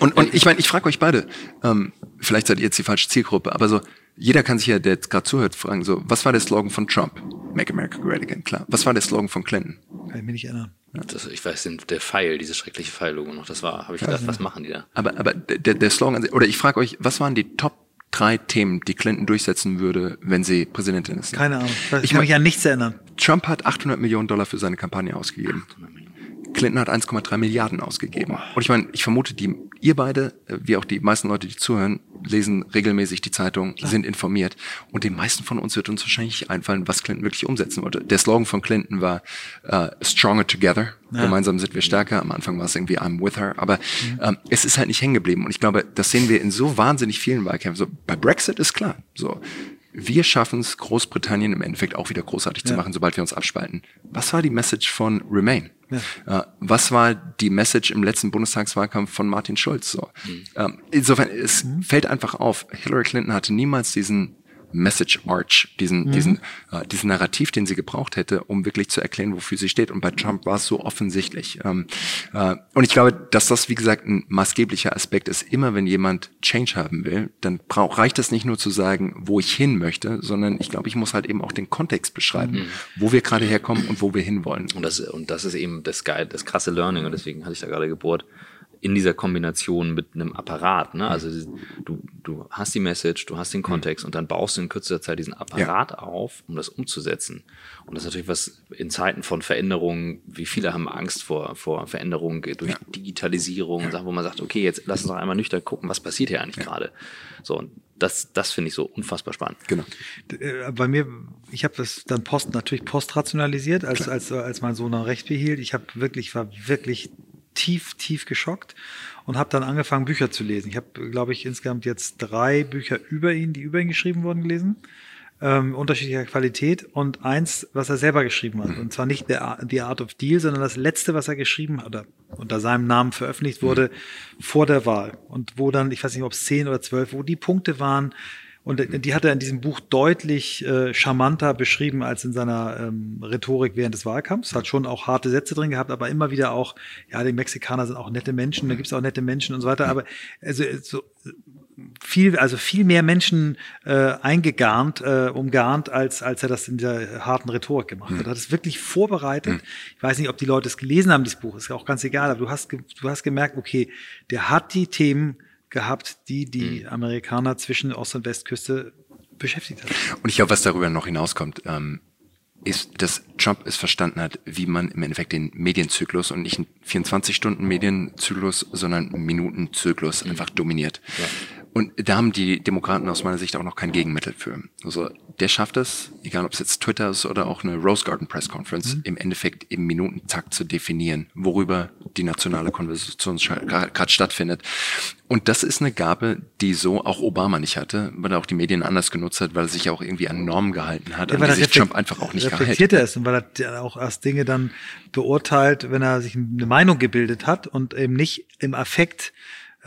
Und, und ich meine, ich frage euch beide, ähm, vielleicht seid ihr jetzt die falsche Zielgruppe, aber so, jeder kann sich ja, der jetzt gerade zuhört, fragen, so, was war der Slogan von Trump? Make America Great Again, klar. Was war der Slogan von Clinton? Kann ich mich nicht erinnern. Das, ich weiß, der Pfeil, dieses schreckliche Pfeil-Logo noch, das war, habe ich gedacht, was machen die da? Aber, aber der, der Slogan, oder ich frage euch, was waren die Top drei Themen, die Clinton durchsetzen würde, wenn sie Präsidentin ist. Keine Ahnung. Ich kann mich an nichts erinnern. Trump hat 800 Millionen Dollar für seine Kampagne ausgegeben. Clinton hat 1,3 Milliarden ausgegeben. Und ich meine, ich vermute, die, ihr beide, äh, wie auch die meisten Leute, die zuhören, lesen regelmäßig die Zeitung, Klar. sind informiert. Und den meisten von uns wird uns wahrscheinlich einfallen, was Clinton wirklich umsetzen wollte. Der Slogan von Clinton war uh, Stronger Together. Ja. Gemeinsam sind wir stärker. Am Anfang war es irgendwie I'm with her. Aber mhm. ähm, es ist halt nicht hängen geblieben. Und ich glaube, das sehen wir in so wahnsinnig vielen Wahlkämpfen. So, bei Brexit ist klar. So, wir schaffen es, Großbritannien im Endeffekt auch wieder großartig ja. zu machen, sobald wir uns abspalten. Was war die Message von Remain? Ja. Äh, was war die Message im letzten Bundestagswahlkampf von Martin Schulz? So. Mhm. Ähm, insofern, es mhm. fällt einfach auf, Hillary Clinton hatte niemals diesen Message Arch, diesen, mhm. diesen, äh, diesen Narrativ, den sie gebraucht hätte, um wirklich zu erklären, wofür sie steht. Und bei Trump war es so offensichtlich. Ähm, äh, und ich glaube, dass das, wie gesagt, ein maßgeblicher Aspekt ist. Immer wenn jemand Change haben will, dann braucht, reicht es nicht nur zu sagen, wo ich hin möchte, sondern ich glaube, ich muss halt eben auch den Kontext beschreiben, mhm. wo wir gerade herkommen und wo wir hinwollen. Und das, und das ist eben das geil, das krasse Learning. Und deswegen hatte ich da gerade gebohrt in dieser Kombination mit einem Apparat. Ne? Also du, du hast die Message, du hast den Kontext und dann baust du in kürzester Zeit diesen Apparat ja. auf, um das umzusetzen. Und das ist natürlich was in Zeiten von Veränderungen, wie viele haben Angst vor, vor Veränderungen durch ja. Digitalisierung, ja. wo man sagt, okay, jetzt lass uns doch einmal nüchtern gucken, was passiert hier eigentlich gerade. So, und das, das finde ich so unfassbar spannend. Genau. Äh, bei mir, ich habe das dann Post natürlich postrationalisiert, als, als, als mein Sohn noch Recht behielt. Ich habe wirklich, war wirklich tief, tief geschockt und habe dann angefangen, Bücher zu lesen. Ich habe, glaube ich, insgesamt jetzt drei Bücher über ihn, die über ihn geschrieben wurden, gelesen. ähm, unterschiedlicher Qualität und eins, was er selber geschrieben hat. Und zwar nicht The, The Art of Deal, sondern das letzte, was er geschrieben hat oder unter seinem Namen veröffentlicht wurde vor der Wahl. Und wo dann, ich weiß nicht, ob es zehn oder zwölf, wo die Punkte waren, und die hat er in diesem Buch deutlich äh, charmanter beschrieben als in seiner ähm, Rhetorik während des Wahlkampfs. Hat schon auch harte Sätze drin gehabt, aber immer wieder auch, ja, die Mexikaner sind auch nette Menschen, da gibt es auch nette Menschen und so weiter. Aber also so viel, also viel mehr Menschen äh, eingegarnt, äh, umgarnt, als, als er das in der harten Rhetorik gemacht hat. Er hat es wirklich vorbereitet. Ich weiß nicht, ob die Leute es gelesen haben, dieses Buch, ist auch ganz egal, aber du hast, du hast gemerkt, okay, der hat die Themen gehabt, die die mhm. Amerikaner zwischen Ost- und Westküste beschäftigt hat. Und ich glaube, was darüber noch hinauskommt, ähm, ist, dass Trump es verstanden hat, wie man im Endeffekt den Medienzyklus und nicht einen 24-Stunden-Medienzyklus, sondern einen Minutenzyklus mhm. einfach dominiert. Ja. Und da haben die Demokraten aus meiner Sicht auch noch kein Gegenmittel für. Also der schafft es, egal ob es jetzt Twitter ist oder auch eine Rose Garden Press Conference, mhm. im Endeffekt im Minutentakt zu definieren, worüber die nationale Konversation gerade stattfindet. Und das ist eine Gabe, die so auch Obama nicht hatte, weil er auch die Medien anders genutzt hat, weil er sich auch irgendwie an Normen gehalten hat, ja, an die sich Trump einfach auch nicht gehalten hat. ist und weil er auch erst Dinge dann beurteilt, wenn er sich eine Meinung gebildet hat und eben nicht im Affekt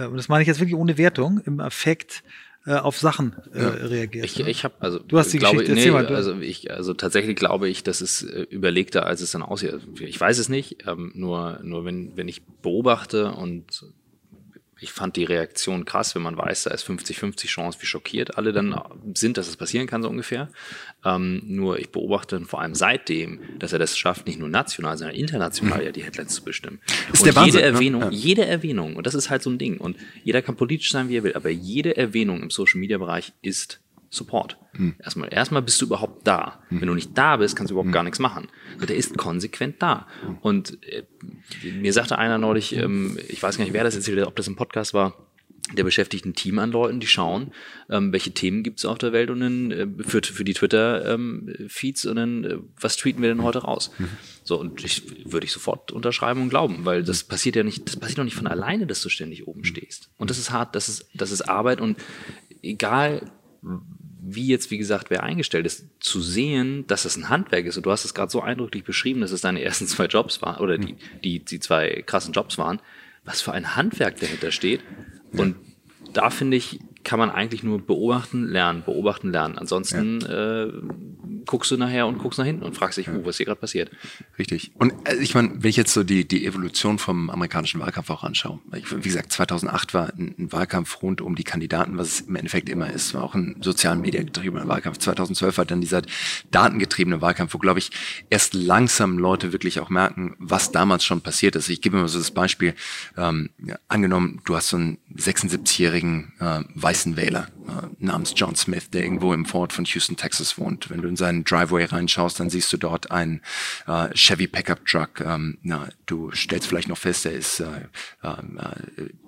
und das meine ich jetzt wirklich ohne Wertung, im Affekt äh, auf Sachen äh, ja. reagiert. Ich, ne? ich habe also du hast die glaube, Geschichte nee, mal, also ich also tatsächlich glaube ich, dass es äh, überlegter als es dann aussieht. Ich weiß es nicht, ähm, nur nur wenn wenn ich beobachte und ich fand die Reaktion krass, wenn man weiß, da ist 50-50 Chance, wie schockiert alle dann sind, dass es passieren kann, so ungefähr. Ähm, nur ich beobachte vor allem seitdem, dass er das schafft, nicht nur national, sondern international mhm. ja die Headlines zu bestimmen. Ist und der Wahnsinn, jede Erwähnung, ne? ja. jede Erwähnung, und das ist halt so ein Ding, und jeder kann politisch sein, wie er will, aber jede Erwähnung im Social Media Bereich ist Support. Hm. Erstmal, erstmal bist du überhaupt da. Hm. Wenn du nicht da bist, kannst du überhaupt hm. gar nichts machen. Also der ist konsequent da. Hm. Und äh, mir sagte einer neulich, ähm, ich weiß gar nicht, wer das erzählt hat, ob das im Podcast war, der beschäftigt ein Team an Leuten, die schauen, ähm, welche Themen gibt es auf der Welt und dann äh, für, für die Twitter-Feeds ähm, und dann, äh, was tweeten wir denn heute raus? Mhm. So, und ich würde ich sofort unterschreiben und glauben, weil das passiert ja nicht, das passiert doch nicht von alleine, dass du ständig oben stehst. Und das ist hart, das ist, das ist Arbeit und egal wie jetzt, wie gesagt, wer eingestellt ist, zu sehen, dass es ein Handwerk ist. Und du hast es gerade so eindrücklich beschrieben, dass es deine ersten zwei Jobs waren oder die, die, die zwei krassen Jobs waren. Was für ein Handwerk dahinter steht. Und da finde ich, kann man eigentlich nur beobachten, lernen, beobachten, lernen. Ansonsten ja. äh, guckst du nachher und guckst nach hinten und fragst dich, ja. uh, was hier gerade passiert. Richtig. Und äh, ich meine, wenn ich jetzt so die, die Evolution vom amerikanischen Wahlkampf auch anschaue, ich, wie gesagt, 2008 war ein, ein, Wahlkampf rund um die Kandidaten, was es im Endeffekt immer ist, war auch ein sozialen Mediengetriebener Wahlkampf. 2012 war dann dieser datengetriebene Wahlkampf, wo, glaube ich, erst langsam Leute wirklich auch merken, was damals schon passiert ist. Ich gebe mir so das Beispiel, ähm, ja, angenommen, du hast so einen 76-jährigen äh, weißen Wähler. äh, namens John Smith, der irgendwo im Fort von Houston, Texas wohnt. Wenn du in seinen Driveway reinschaust, dann siehst du dort einen äh, Chevy Pickup Truck. Ähm, na, du stellst vielleicht noch fest, er ist äh, äh,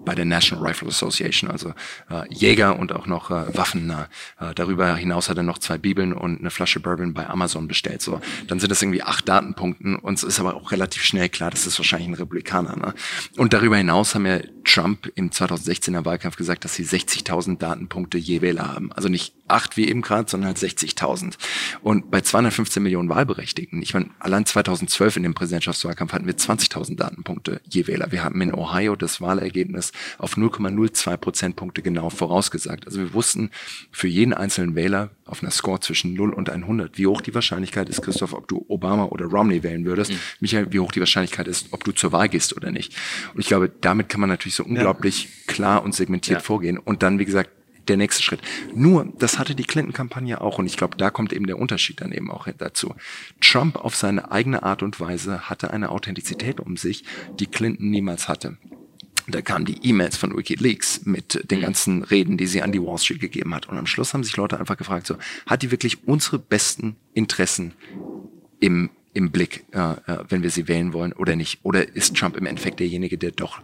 bei der National Rifle Association, also äh, Jäger und auch noch äh, Waffen. Äh, darüber hinaus hat er noch zwei Bibeln und eine Flasche Bourbon bei Amazon bestellt. So, dann sind das irgendwie acht Datenpunkten und es ist aber auch relativ schnell klar, das ist wahrscheinlich ein Republikaner. Ne? Und darüber hinaus haben wir Trump im 2016er Wahlkampf gesagt, dass sie 60.000 Datenpunkte je Wähler haben. Also nicht acht wie eben gerade, sondern halt 60.000. Und bei 215 Millionen Wahlberechtigten, ich meine, allein 2012 in dem Präsidentschaftswahlkampf hatten wir 20.000 Datenpunkte je Wähler. Wir haben in Ohio das Wahlergebnis auf 0,02 Prozentpunkte genau vorausgesagt. Also wir wussten für jeden einzelnen Wähler auf einer Score zwischen 0 und 100, wie hoch die Wahrscheinlichkeit ist, Christoph, ob du Obama oder Romney wählen würdest. Mhm. Michael, wie hoch die Wahrscheinlichkeit ist, ob du zur Wahl gehst oder nicht. Und ich glaube, damit kann man natürlich so unglaublich ja. klar und segmentiert ja. vorgehen. Und dann, wie gesagt, der nächste Schritt. Nur, das hatte die Clinton-Kampagne auch und ich glaube, da kommt eben der Unterschied dann eben auch dazu. Trump auf seine eigene Art und Weise hatte eine Authentizität um sich, die Clinton niemals hatte. Da kamen die E-Mails von WikiLeaks mit den ganzen Reden, die sie an die Wall Street gegeben hat. Und am Schluss haben sich Leute einfach gefragt, so, hat die wirklich unsere besten Interessen im, im Blick, äh, äh wenn wir sie wählen wollen oder nicht? Oder ist Trump im Endeffekt derjenige, der doch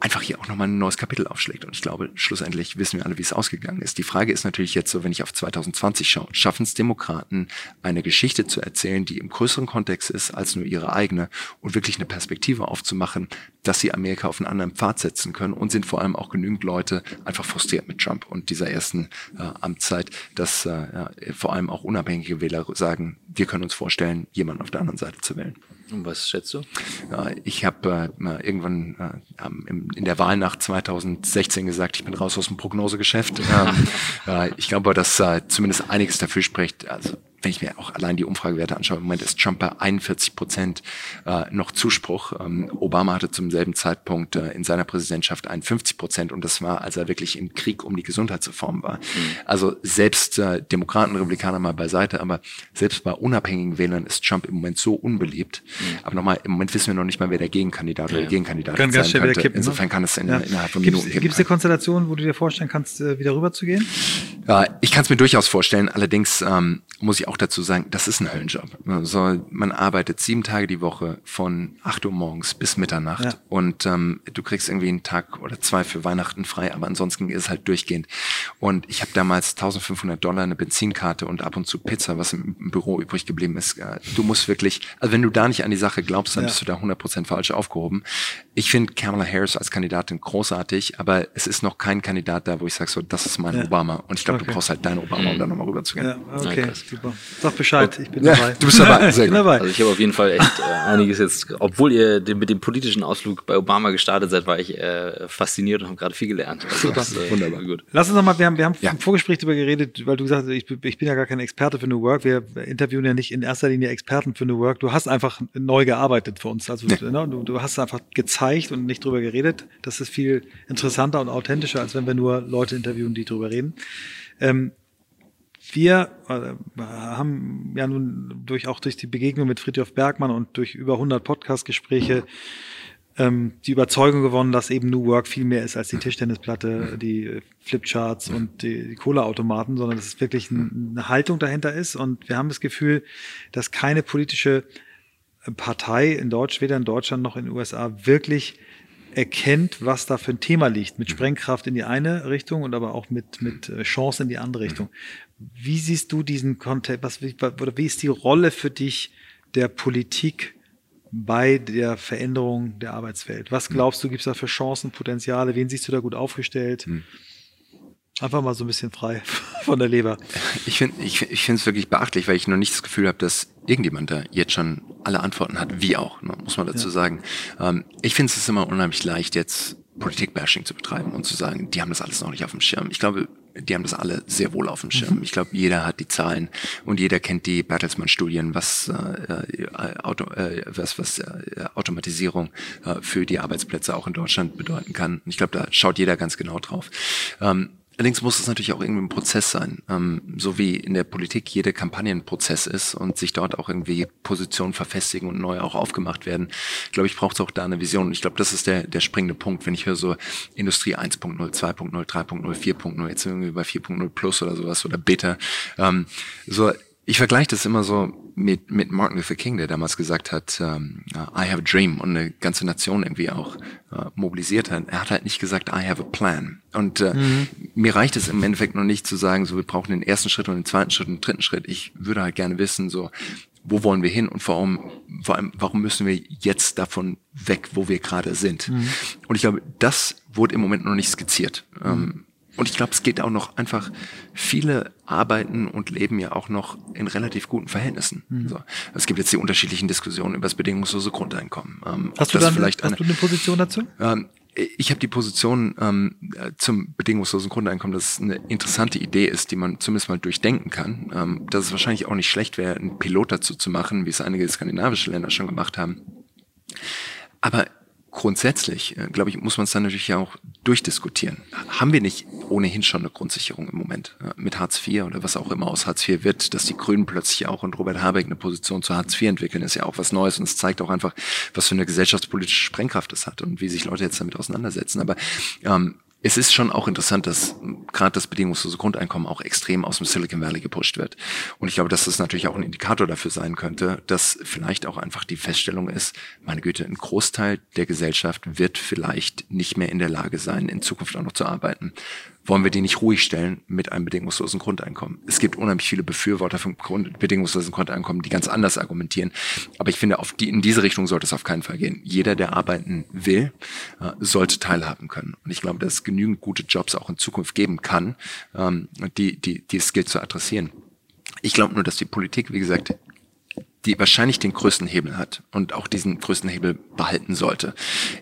einfach hier auch nochmal ein neues Kapitel aufschlägt. Und ich glaube, schlussendlich wissen wir alle, wie es ausgegangen ist. Die Frage ist natürlich jetzt so, wenn ich auf 2020 schaue, schaffen es Demokraten, eine Geschichte zu erzählen, die im größeren Kontext ist als nur ihre eigene und wirklich eine Perspektive aufzumachen, dass sie Amerika auf einen anderen Pfad setzen können und sind vor allem auch genügend Leute einfach frustriert mit Trump und dieser ersten äh, Amtszeit, dass äh, ja, vor allem auch unabhängige Wähler sagen, wir können uns vorstellen, jemanden auf der anderen Seite zu wählen. Was schätzt du? Ich habe äh, irgendwann äh, in der Wahlnacht 2016 gesagt, ich bin raus aus dem Prognosegeschäft. ähm, <laughs> äh, ich glaube, dass äh, zumindest einiges dafür spricht. Also wenn ich mir auch allein die Umfragewerte anschaue, im Moment ist Trump bei 41 Prozent äh, noch Zuspruch. Ähm, Obama hatte zum selben Zeitpunkt äh, in seiner Präsidentschaft 51 Prozent und das war, als er wirklich im Krieg um die Gesundheitsreform war. Mhm. Also selbst äh, Demokraten, Republikaner mal beiseite, aber selbst bei unabhängigen Wählern ist Trump im Moment so unbeliebt. Mhm. Aber nochmal, im Moment wissen wir noch nicht mal, wer der Gegenkandidat ja. oder der Gegenkandidat kann sein könnte. Kippen, ne? Insofern kann es in, ja. innerhalb von gibt's, Minuten geben. Gibt es eine Konstellation, wo du dir vorstellen kannst, äh, wieder rüber zu gehen? Ja, ich kann es mir durchaus vorstellen. Allerdings ähm, muss ich auch dazu sagen, das ist ein Höllenjob. Also man arbeitet sieben Tage die Woche von acht Uhr morgens bis Mitternacht ja. und ähm, du kriegst irgendwie einen Tag oder zwei für Weihnachten frei, aber ansonsten ist es halt durchgehend. Und ich habe damals 1500 Dollar eine Benzinkarte und ab und zu Pizza, was im, im Büro übrig geblieben ist. Äh, du musst wirklich, also wenn du da nicht an die Sache glaubst, dann ja. bist du da 100% falsch aufgehoben. Ich finde Kamala Harris als Kandidatin großartig, aber es ist noch kein Kandidat da, wo ich sage so, das ist mein ja. Obama. Und ich glaube, okay. du brauchst halt deinen Obama, um da nochmal rüber zu gehen. Ja, okay, super. Sag Bescheid, ich bin ja, dabei. Du bist dabei, <laughs> sehr gut. Also ich habe auf jeden Fall echt äh, einiges jetzt, obwohl ihr den, mit dem politischen Ausflug bei Obama gestartet seid, war ich äh, fasziniert und habe gerade viel gelernt. Also super, das, äh, wunderbar. Gut. Lass uns nochmal, wir haben, wir haben ja. im Vorgespräch darüber geredet, weil du gesagt hast, ich, ich bin ja gar kein Experte für New Work. Wir interviewen ja nicht in erster Linie Experten für New Work. Du hast einfach neu gearbeitet für uns. Also ne, du, du hast einfach gezeigt und nicht drüber geredet. Das ist viel interessanter und authentischer, als wenn wir nur Leute interviewen, die drüber reden. Ähm, wir äh, haben ja nun durch auch durch die Begegnung mit Friedhof Bergmann und durch über 100 Podcast-Gespräche ähm, die Überzeugung gewonnen, dass eben New Work viel mehr ist als die Tischtennisplatte, die Flipcharts und die, die Cola-Automaten, sondern dass es wirklich eine Haltung dahinter ist. Und wir haben das Gefühl, dass keine politische Partei in Deutsch, weder in Deutschland noch in den USA wirklich erkennt, was da für ein Thema liegt, mit Sprengkraft in die eine Richtung und aber auch mit, mit äh, Chance in die andere Richtung. Wie siehst du diesen Kontext, was, oder wie ist die Rolle für dich der Politik bei der Veränderung der Arbeitswelt? Was glaubst du, gibt es da für Chancen, Potenziale? Wen siehst du da gut aufgestellt? Hm. Einfach mal so ein bisschen frei <laughs> von der Leber. Ich finde ich, ich finde es wirklich beachtlich, weil ich noch nicht das Gefühl habe, dass irgendjemand da jetzt schon alle Antworten hat, wie auch, ne, muss man dazu ja. sagen. Ähm, ich finde es immer unheimlich leicht, jetzt Politik-Bashing zu betreiben und zu sagen, die haben das alles noch nicht auf dem Schirm. Ich glaube, die haben das alle sehr wohl auf dem Schirm. Mhm. Ich glaube, jeder hat die Zahlen und jeder kennt die Bertelsmann-Studien, was, äh, äh, Auto, äh, was, was äh, Automatisierung äh, für die Arbeitsplätze auch in Deutschland bedeuten kann. Ich glaube, da schaut jeder ganz genau drauf. Ähm, Allerdings muss es natürlich auch irgendwie ein Prozess sein, ähm, so wie in der Politik jede Kampagne ein Prozess ist und sich dort auch irgendwie Positionen verfestigen und neu auch aufgemacht werden. Glaube ich, braucht auch da eine Vision. Ich glaube, das ist der, der springende Punkt, wenn ich höre so Industrie 1.0, 2.0, 3.0, 4.0, jetzt sind wir irgendwie bei 4.0 Plus oder sowas oder Beta. Ähm, so ich vergleiche das immer so mit, mit Martin Luther King, der damals gesagt hat, um, I have a dream und eine ganze Nation irgendwie auch uh, mobilisiert hat. Er hat halt nicht gesagt, I have a plan. Und uh, mhm. mir reicht es im Endeffekt noch nicht zu sagen, so wir brauchen den ersten Schritt und den zweiten Schritt und den dritten Schritt. Ich würde halt gerne wissen, so wo wollen wir hin und vor allem, vor allem warum müssen wir jetzt davon weg, wo wir gerade sind. Mhm. Und ich glaube, das wurde im Moment noch nicht skizziert. Mhm. Und ich glaube, es geht auch noch einfach, viele arbeiten und leben ja auch noch in relativ guten Verhältnissen. Mhm. So. Es gibt jetzt die unterschiedlichen Diskussionen über das bedingungslose Grundeinkommen. Ähm, hast du dann, vielleicht hast eine, du eine Position dazu? Ähm, ich habe die Position ähm, zum bedingungslosen Grundeinkommen, dass es eine interessante Idee ist, die man zumindest mal durchdenken kann. Ähm, dass es wahrscheinlich auch nicht schlecht wäre, einen Pilot dazu zu machen, wie es einige skandinavische Länder schon gemacht haben. Aber grundsätzlich, äh, glaube ich, muss man es dann natürlich auch durchdiskutieren. Haben wir nicht ohnehin schon eine Grundsicherung im Moment äh, mit Hartz IV oder was auch immer aus Hartz IV wird, dass die Grünen plötzlich auch und Robert Habeck eine Position zu Hartz IV entwickeln, ist ja auch was Neues und es zeigt auch einfach, was für eine gesellschaftspolitische Sprengkraft es hat und wie sich Leute jetzt damit auseinandersetzen. Aber ähm, es ist schon auch interessant, dass gerade das bedingungslose Grundeinkommen auch extrem aus dem Silicon Valley gepusht wird. Und ich glaube, dass das natürlich auch ein Indikator dafür sein könnte, dass vielleicht auch einfach die Feststellung ist, meine Güte, ein Großteil der Gesellschaft wird vielleicht nicht mehr in der Lage sein, in Zukunft auch noch zu arbeiten wollen wir die nicht ruhig stellen mit einem bedingungslosen Grundeinkommen. Es gibt unheimlich viele Befürworter vom Grund, bedingungslosen Grundeinkommen, die ganz anders argumentieren. Aber ich finde, auf die, in diese Richtung sollte es auf keinen Fall gehen. Jeder, der arbeiten will, äh, sollte teilhaben können. Und ich glaube, dass es genügend gute Jobs auch in Zukunft geben kann, ähm, die, die, die es gilt zu adressieren. Ich glaube nur, dass die Politik, wie gesagt, die wahrscheinlich den größten Hebel hat und auch diesen größten Hebel behalten sollte.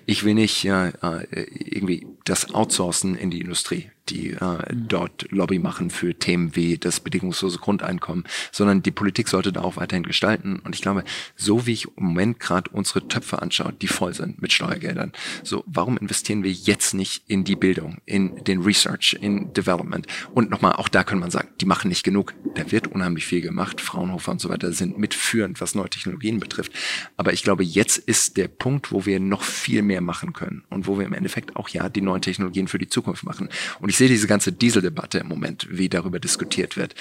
Ich will nicht äh, irgendwie das Outsourcen in die Industrie die äh, dort Lobby machen für Themen wie das bedingungslose Grundeinkommen, sondern die Politik sollte da auch weiterhin gestalten. Und ich glaube, so wie ich im Moment gerade unsere Töpfe anschaue, die voll sind mit Steuergeldern, so warum investieren wir jetzt nicht in die Bildung, in den Research, in Development? Und nochmal, auch da kann man sagen, die machen nicht genug. Da wird unheimlich viel gemacht. Fraunhofer und so weiter sind mitführend, was neue Technologien betrifft. Aber ich glaube, jetzt ist der Punkt, wo wir noch viel mehr machen können und wo wir im Endeffekt auch ja die neuen Technologien für die Zukunft machen. Und ich sehe diese ganze Dieseldebatte im Moment, wie darüber diskutiert wird.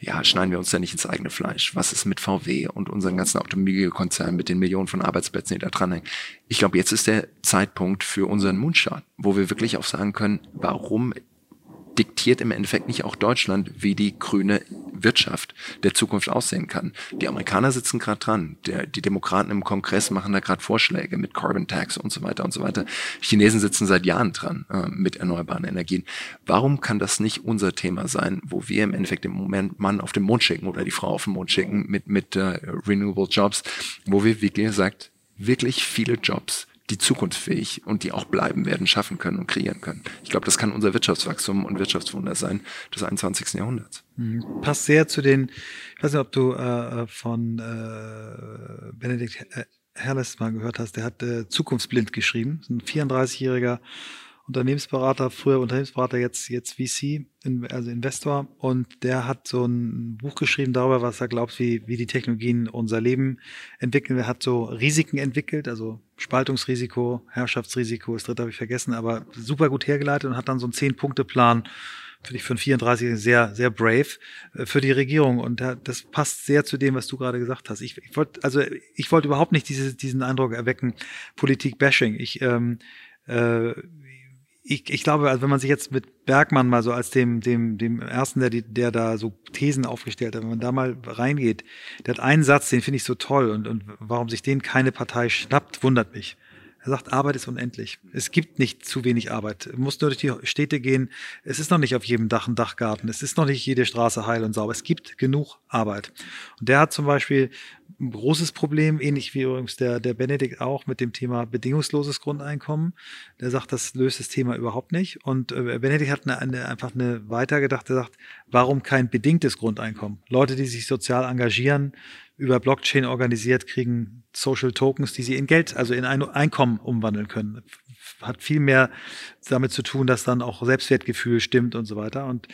Ja, schneiden wir uns da nicht ins eigene Fleisch? Was ist mit VW und unseren ganzen Automobilkonzernen mit den Millionen von Arbeitsplätzen, die da dranhängen? Ich glaube, jetzt ist der Zeitpunkt für unseren Moonshot, wo wir wirklich auch sagen können, warum diktiert im Endeffekt nicht auch Deutschland, wie die grüne Wirtschaft der Zukunft aussehen kann. Die Amerikaner sitzen gerade dran, der, die Demokraten im Kongress machen da gerade Vorschläge mit Carbon Tax und so weiter und so weiter. Chinesen sitzen seit Jahren dran äh, mit erneuerbaren Energien. Warum kann das nicht unser Thema sein, wo wir im Endeffekt im Moment Mann auf den Mond schicken oder die Frau auf den Mond schicken mit, mit äh, Renewable Jobs, wo wir, wie gesagt, wirklich viele Jobs die zukunftsfähig und die auch bleiben werden, schaffen können und kreieren können. Ich glaube, das kann unser Wirtschaftswachstum und Wirtschaftswunder sein des 21. Jahrhunderts. Mhm. Passt sehr zu den, ich weiß nicht, ob du äh, von äh, Benedikt Herles mal gehört hast, der hat äh, Zukunftsblind geschrieben, ein 34-jähriger Unternehmensberater, früher Unternehmensberater, jetzt, jetzt VC, also Investor. Und der hat so ein Buch geschrieben darüber, was er glaubt, wie, wie die Technologien unser Leben entwickeln. Er hat so Risiken entwickelt, also Spaltungsrisiko, Herrschaftsrisiko, das dritte habe ich vergessen, aber super gut hergeleitet und hat dann so einen Zehn-Punkte-Plan finde ich für einen 34 sehr, sehr brave äh, für die Regierung. Und das passt sehr zu dem, was du gerade gesagt hast. Ich, ich wollte, also ich wollte überhaupt nicht diese, diesen Eindruck erwecken, Politik-Bashing. Ich, ähm, äh, ich, ich glaube, also wenn man sich jetzt mit Bergmann mal so als dem, dem, dem ersten, der, der da so Thesen aufgestellt hat, wenn man da mal reingeht, der hat einen Satz, den finde ich so toll und, und warum sich den keine Partei schnappt, wundert mich. Er sagt, Arbeit ist unendlich. Es gibt nicht zu wenig Arbeit. Du musst nur durch die Städte gehen. Es ist noch nicht auf jedem Dach ein Dachgarten. Es ist noch nicht jede Straße heil und sauber. Es gibt genug Arbeit. Und der hat zum Beispiel ein großes Problem, ähnlich wie übrigens der, der Benedikt auch, mit dem Thema bedingungsloses Grundeinkommen. Der sagt, das löst das Thema überhaupt nicht. Und äh, Benedikt hat eine, eine, einfach eine weitergedacht, der sagt, warum kein bedingtes Grundeinkommen? Leute, die sich sozial engagieren, über Blockchain organisiert, kriegen Social Tokens, die sie in Geld, also in ein Einkommen umwandeln können. Hat viel mehr damit zu tun, dass dann auch Selbstwertgefühl stimmt und so weiter. Und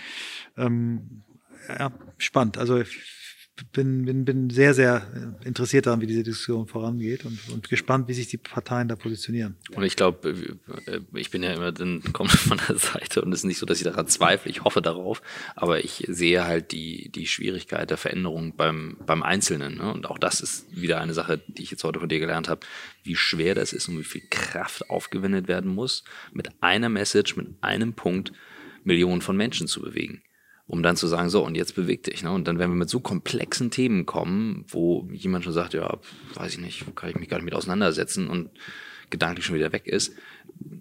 ähm, ja, spannend. Also bin, bin, bin sehr, sehr interessiert daran, wie diese Diskussion vorangeht und, und gespannt, wie sich die Parteien da positionieren. Und ich glaube, äh, ich bin ja immer dann komme von der <laughs> Seite und es ist nicht so, dass ich daran zweifle. Ich hoffe darauf, aber ich sehe halt die, die Schwierigkeit der Veränderung beim, beim Einzelnen. Ne? Und auch das ist wieder eine Sache, die ich jetzt heute von dir gelernt habe, wie schwer das ist und wie viel Kraft aufgewendet werden muss, mit einer Message, mit einem Punkt Millionen von Menschen zu bewegen um dann zu sagen, so, und jetzt beweg dich. Ne? Und dann, wenn wir mit so komplexen Themen kommen, wo jemand schon sagt, ja, weiß ich nicht, kann ich mich gar nicht mit auseinandersetzen und gedanklich schon wieder weg ist,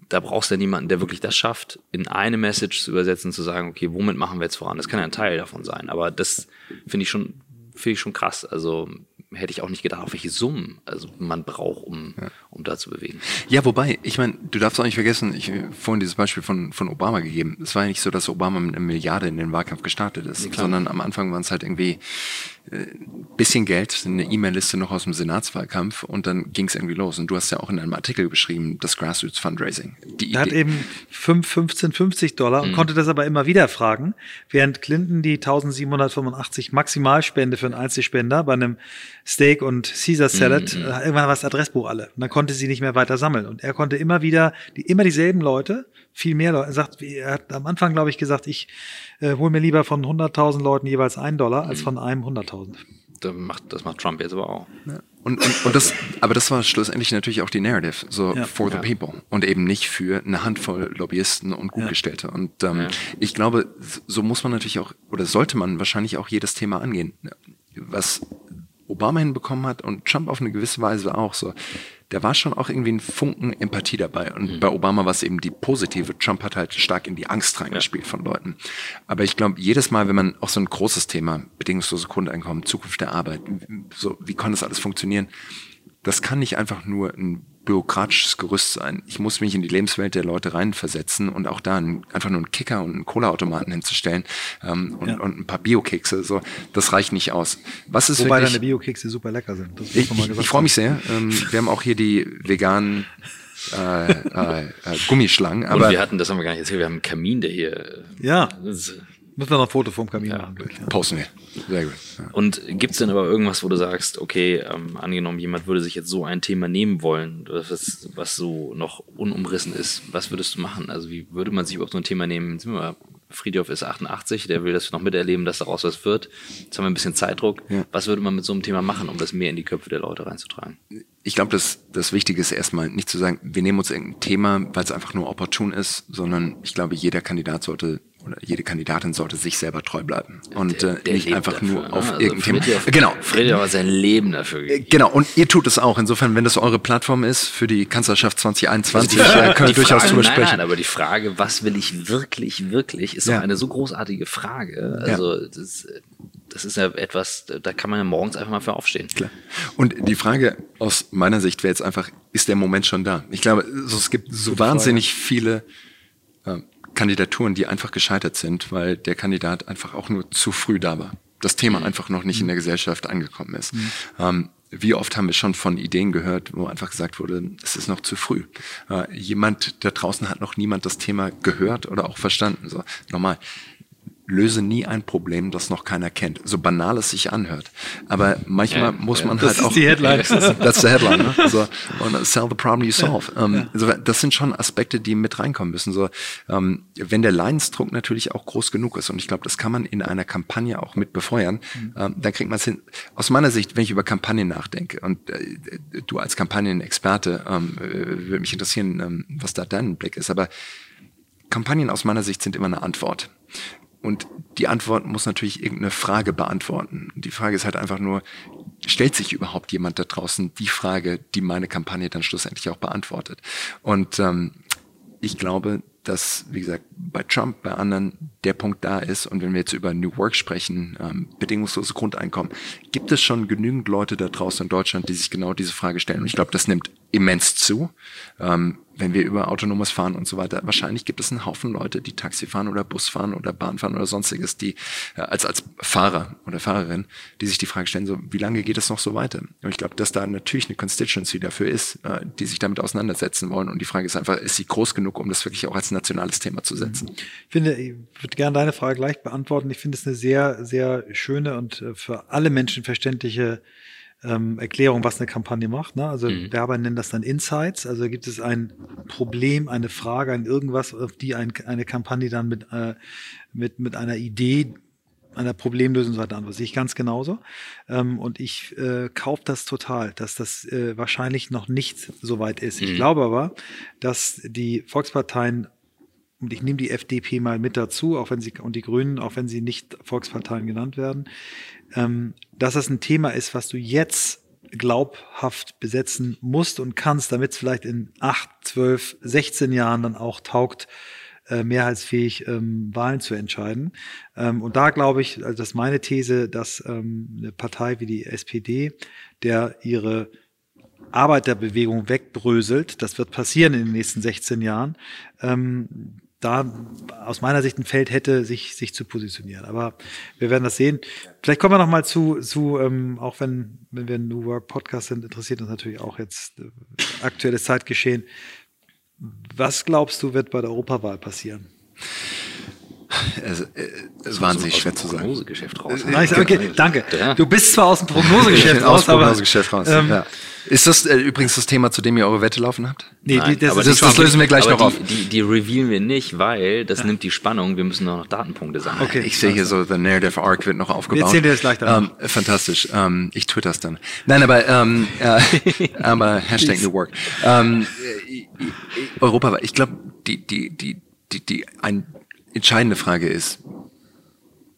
da brauchst du ja niemanden, der wirklich das schafft, in eine Message zu übersetzen, zu sagen, okay, womit machen wir jetzt voran? Das kann ja ein Teil davon sein, aber das finde ich schon, finde ich schon krass. Also hätte ich auch nicht gedacht, auf welche Summen also man braucht, um, ja. um da zu bewegen. Ja, wobei, ich meine, du darfst auch nicht vergessen, ich habe vorhin dieses Beispiel von, von Obama gegeben. Es war ja nicht so, dass Obama mit einer Milliarde in den Wahlkampf gestartet ist, ja, sondern am Anfang waren es halt irgendwie äh, bisschen Geld, eine E-Mail-Liste noch aus dem Senatswahlkampf und dann ging es irgendwie los. Und du hast ja auch in einem Artikel beschrieben, das Grassroots Fundraising. Die er hat eben 5, 15, 50 Dollar und mhm. konnte das aber immer wieder fragen, während Clinton die 1785 Maximalspende für einen Einzelspender bei einem Steak und Caesar Salad, mhm. irgendwann war das Adressbuch alle. Und dann konnte konnte sie nicht mehr weiter sammeln. Und er konnte immer wieder, die, immer dieselben Leute, viel mehr Leute, er sagt, er hat am Anfang, glaube ich, gesagt, ich äh, hole mir lieber von 100.000 Leuten jeweils einen Dollar als von einem 100.000. Das macht, das macht Trump jetzt aber auch. Ja. Und, und, und das, aber das war schlussendlich natürlich auch die Narrative, so Ja. for the Ja. people und eben nicht für eine Handvoll Lobbyisten und Gutgestellte. Und ähm, Ja. ich glaube, so muss man natürlich auch, oder sollte man wahrscheinlich auch jedes Thema angehen. Was Obama hinbekommen hat und Trump auf eine gewisse Weise auch so. Da war schon auch irgendwie ein Funken Empathie dabei. Und bei Obama war es eben die positive. Trump hat halt stark in die Angst reingespielt von Leuten. Aber ich glaube, jedes Mal, wenn man auch so ein großes Thema, bedingungslose Grundeinkommen, Zukunft der Arbeit, so, wie kann das alles funktionieren? Das kann nicht einfach nur ein bürokratisches Gerüst sein. Ich muss mich in die Lebenswelt der Leute reinversetzen und auch da einen, einfach nur einen Kicker und einen Cola-Automaten hinzustellen ähm, und, Ja. und ein paar Biokekse. So, das reicht nicht aus. Was ist Wobei wirklich, deine Biokekse super lecker sind. Ich, ich, ich freue mich sehr. Ähm, wir haben auch hier die veganen äh, äh, äh, Gummischlangen. Und Aber wir hatten, das haben wir gar nicht erzählt, wir haben einen Kamin, der hier. äh, Ja, das- müssen wir noch ein Foto vom Kamin machen. Ja. posten wir. Sehr gut. Ja. Und gibt's denn aber irgendwas, wo du sagst, okay, ähm, angenommen, jemand würde sich jetzt so ein Thema nehmen wollen, was, was so noch unumrissen ist, was würdest du machen? Also wie würde man sich überhaupt so ein Thema nehmen? Sind wir mal, Friedhof ist 88, der will das noch miterleben, dass daraus was wird. Jetzt haben wir ein bisschen Zeitdruck. Ja. Was würde man mit so einem Thema machen, um das mehr in die Köpfe der Leute reinzutragen? Ich glaube, das, das Wichtige ist erstmal nicht zu sagen, wir nehmen uns irgendein Thema, weil es einfach nur opportun ist, sondern ich glaube, jeder Kandidat sollte oder jede Kandidatin sollte sich selber treu bleiben und Der- äh, der nicht einfach dafür, nur ne? auf Also irgendein Thema. Friedhof- Genau. Friedhof hat sein Leben dafür Äh, gegeben. Genau, und ihr tut es auch. Insofern, wenn das eure Plattform ist für die Kanzlerschaft 2021, Also äh, können wir die durchaus Frage, drüber nein, sprechen. Nein, aber die Frage, was will ich wirklich, wirklich, ist Ja. doch eine so großartige Frage. Also das, das ist ja etwas, da kann man ja morgens einfach mal für aufstehen. Klar. Und die Frage aus meiner Sicht wäre jetzt einfach, ist der Moment schon da? Ich glaube, so, es gibt so wahnsinnig viele äh, Kandidaturen, die einfach gescheitert sind, weil der Kandidat einfach auch nur zu früh da war. Das Thema einfach noch nicht in der Gesellschaft angekommen ist. Ähm, wie oft haben wir schon von Ideen gehört, wo einfach gesagt wurde, es ist noch zu früh. Äh, jemand da draußen hat noch niemand das Thema gehört oder auch verstanden. So, nochmal, löse nie ein Problem, das noch keiner kennt. So banal es sich anhört. Aber manchmal Ja, muss ja. man Das halt ist auch. die Headline. <laughs> That's the headline. Ne? So, und sell the problem you solve. Ähm, so, das sind schon Aspekte, die mit reinkommen müssen. So, ähm, wenn der Leidensdruck natürlich auch groß genug ist, und ich glaube, das kann man in einer Kampagne auch mit befeuern, ähm, dann kriegt man es hin. Aus meiner Sicht, wenn ich über Kampagnen nachdenke, und äh, du als Kampagnenexperte, ähm, äh, würde mich interessieren, was da dein Blick ist, aber Kampagnen aus meiner Sicht sind immer eine Antwort. Und die Antwort muss natürlich irgendeine Frage beantworten. Die Frage ist halt einfach nur, stellt sich überhaupt jemand da draußen die Frage, die meine Kampagne dann schlussendlich auch beantwortet? Und ähm, ich glaube, dass, wie gesagt, bei Trump, bei anderen der Punkt da ist. Und wenn wir jetzt über New Work sprechen, ähm, bedingungsloses Grundeinkommen, gibt es schon genügend Leute da draußen in Deutschland, die sich genau diese Frage stellen. Und ich glaube, das nimmt immens zu. Ähm, wenn wir über autonomes Fahren und so weiter, wahrscheinlich gibt es einen Haufen Leute, die Taxi fahren oder Bus fahren oder Bahn fahren oder sonstiges, die äh, als als Fahrer oder Fahrerin, die sich die Frage stellen, so wie lange geht es noch so weiter? Und ich glaube, dass da natürlich eine Constituency dafür ist, äh, die sich damit auseinandersetzen wollen. Und die Frage ist einfach, ist sie groß genug, um das wirklich auch als nationales Thema zu setzen? Ich finde, ich würde gerne deine Frage gleich beantworten. Ich finde es eine sehr, sehr schöne und äh, für alle Menschen verständliche ähm, Erklärung, was eine Kampagne macht. Ne? Also Mhm. Werber nennen das dann Insights. Also gibt es ein Problem, eine Frage, ein irgendwas, auf die ein, eine Kampagne dann mit, äh, mit, mit einer Idee einer Problemlösung und so weiter an. Das sehe ich ganz genauso. Ähm, und ich äh, kaufe das total, dass das äh, wahrscheinlich noch nicht so weit ist. Ich Mhm. glaube aber, dass die Volksparteien und ich nehme die FDP mal mit dazu, auch wenn sie und die Grünen, auch wenn sie nicht Volksparteien genannt werden, ähm, dass das ein Thema ist, was du jetzt glaubhaft besetzen musst und kannst, damit es vielleicht in acht, zwölf, 16 Jahren dann auch taugt, äh, mehrheitsfähig ähm, Wahlen zu entscheiden. Ähm, und da glaube ich, also das ist meine These, dass ähm, eine Partei wie die SPD, der ihre Arbeiterbewegung wegbröselt, das wird passieren in den nächsten 16 Jahren, ähm, da aus meiner Sicht ein Feld hätte, sich, sich zu positionieren. Aber wir werden das sehen. Vielleicht kommen wir noch mal zu, zu ähm, auch wenn, wenn wir ein New Work Podcast sind, interessiert uns natürlich auch jetzt äh, aktuelles Zeitgeschehen. Was glaubst du, wird bei der Europawahl passieren? Es, äh, es ist wahnsinnig schwer zu sagen. Prognosegeschäft raus. Nein, ich- okay, danke. Ja. Du bist zwar aus dem Prognosegeschäft <laughs> aus raus, aber Prognosegeschäft raus. ähm, ja. Ist das äh, übrigens das Thema, zu dem ihr eure Wette laufen habt? nee, Nein, die, das aber das- das lösen wir gleich aber noch die, auf. Die, die revealen wir nicht, weil das nimmt die Spannung. Wir müssen noch Datenpunkte sammeln. Okay. Ich sehe hier so, the narrative arc wird noch aufgebaut. erzählen dir das gleich danach. Ähm, fantastisch. Ähm, ich twitter es dann. Nein, aber, ähm, äh, <laughs> aber Hashtag New Work. Ähm, äh, äh, Europa, ich glaube, die, die, die, die, die ein, entscheidende Frage ist,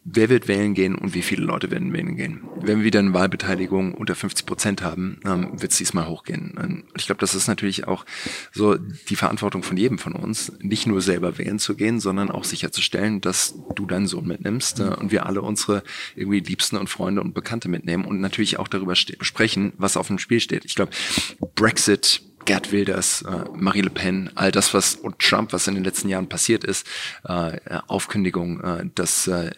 wer wird wählen gehen und wie viele Leute werden wählen gehen? Wenn wir wieder eine Wahlbeteiligung unter 50 Prozent haben, ähm, wird es diesmal hochgehen. Und ich glaube, das ist natürlich auch so die Verantwortung von jedem von uns, nicht nur selber wählen zu gehen, sondern auch sicherzustellen, dass du deinen Sohn mitnimmst äh, und wir alle unsere irgendwie Liebsten und Freunde und Bekannte mitnehmen und natürlich auch darüber sprechen, was auf dem Spiel steht. Ich glaube, Brexit Gerd Wilders, äh, Marie Le Pen, all das, was und Trump, was in den letzten Jahren passiert ist, äh, äh, Aufkündigung äh, des äh,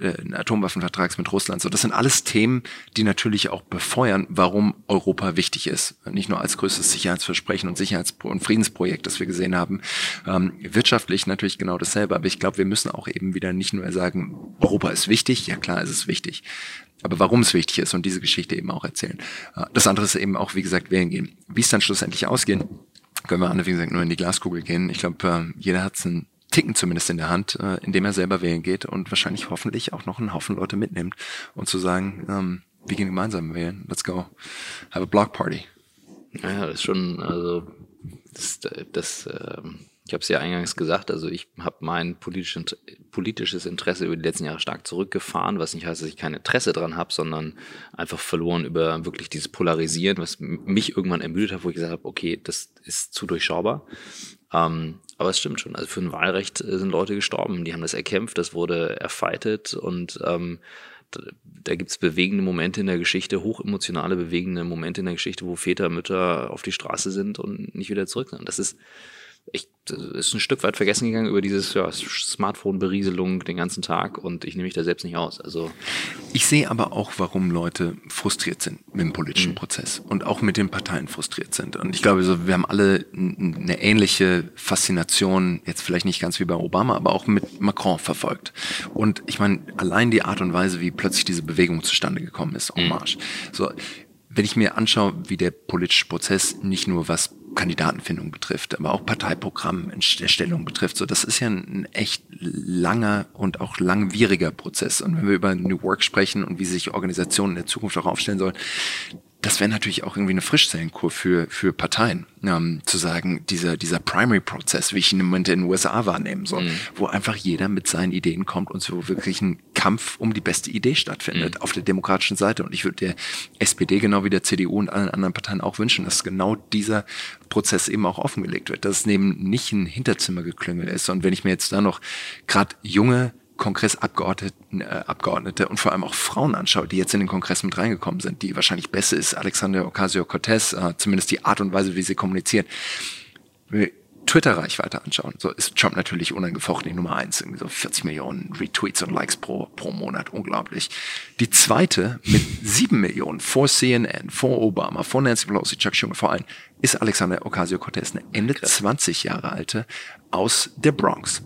äh, Atomwaffenvertrags mit Russland, so das sind alles Themen, die natürlich auch befeuern, warum Europa wichtig ist. Nicht nur als größtes Sicherheitsversprechen und Sicherheits- und Friedensprojekt, das wir gesehen haben. Ähm, wirtschaftlich natürlich genau dasselbe, aber ich glaube, wir müssen auch eben wieder nicht nur sagen, Europa ist wichtig, ja klar ist es wichtig, aber warum es wichtig ist und diese Geschichte eben auch erzählen. Äh, Das andere ist eben auch, wie gesagt, wählen gehen. Wie es dann schlussendlich ausgehen, können wir alle, wie gesagt, nur in die Glaskugel gehen. Ich glaube, jeder hat einen Ticken zumindest in der Hand, äh, indem er selber wählen geht und wahrscheinlich hoffentlich auch noch einen Haufen Leute mitnimmt und zu sagen, ähm, wir gehen gemeinsam wählen, let's go, have a block party. Ja, das ist schon, also das, das ähm, ich habe es ja eingangs gesagt, also ich habe mein politisches, Interesse über die letzten Jahre stark zurückgefahren, was nicht heißt, dass ich kein Interesse dran habe, sondern einfach verloren über wirklich dieses Polarisieren, was mich irgendwann ermüdet hat, wo ich gesagt habe, okay, das ist zu durchschaubar. Ähm, aber es stimmt schon, also für ein Wahlrecht äh, sind Leute gestorben, die haben das erkämpft, das wurde erfightet und ähm, da, gibt es bewegende Momente in der Geschichte, hochemotionale, bewegende Momente in der Geschichte, wo Väter, Mütter auf die Straße sind und nicht wieder zurück sind. Das ist echt, das ist ein Stück weit vergessen gegangen über dieses ja, Smartphone-Berieselung den ganzen Tag und ich nehme mich da selbst nicht aus. Also Ich sehe aber auch, warum Leute frustriert sind mit dem politischen Prozess und auch mit den Parteien frustriert sind. Und ich glaube, so, wir haben alle eine ähnliche Faszination, jetzt vielleicht nicht ganz wie bei Obama, aber auch mit Macron verfolgt. Und ich meine, allein die Art und Weise, wie plötzlich diese Bewegung zustande gekommen ist, en marche. So, wenn ich mir anschaue, wie der politische Prozess nicht nur was Kandidatenfindung betrifft, aber auch Parteiprogrammerstellung betrifft, so das ist ja ein echt langer und auch langwieriger Prozess. Und wenn wir über New Work sprechen und wie sich Organisationen in der Zukunft auch aufstellen sollen, das wäre natürlich auch irgendwie eine Frischzellenkur für, für Parteien, ähm, zu sagen, dieser, dieser Primary-Prozess, wie ich ihn im Moment in den USA wahrnehmen soll, wo einfach jeder mit seinen Ideen kommt und so wirklich ein Kampf um die beste Idee stattfindet auf der demokratischen Seite. Und ich würde der SPD genau wie der CDU und allen anderen Parteien auch wünschen, dass genau dieser Prozess eben auch offengelegt wird, dass es eben nicht ein Hinterzimmergeklüngel ist. Und wenn ich mir jetzt da noch gerade junge Kongressabgeordnete äh, Abgeordnete und vor allem auch Frauen anschaue, die jetzt in den Kongress mit reingekommen sind, die wahrscheinlich besser ist, Alexander Ocasio-Cortez, äh, zumindest die Art und Weise, wie sie wir Twitter-Reichweite anschauen, so ist Trump natürlich unangefochten die Nummer eins, irgendwie so 40 Millionen Retweets und Likes pro, pro Monat, unglaublich. Die zweite mit sieben Millionen vor CNN, vor Obama, vor Nancy Pelosi, Chuck Schumer, vor allem, ist Alexander Ocasio-Cortez, eine Ende 20 Jahre alte aus der Bronx,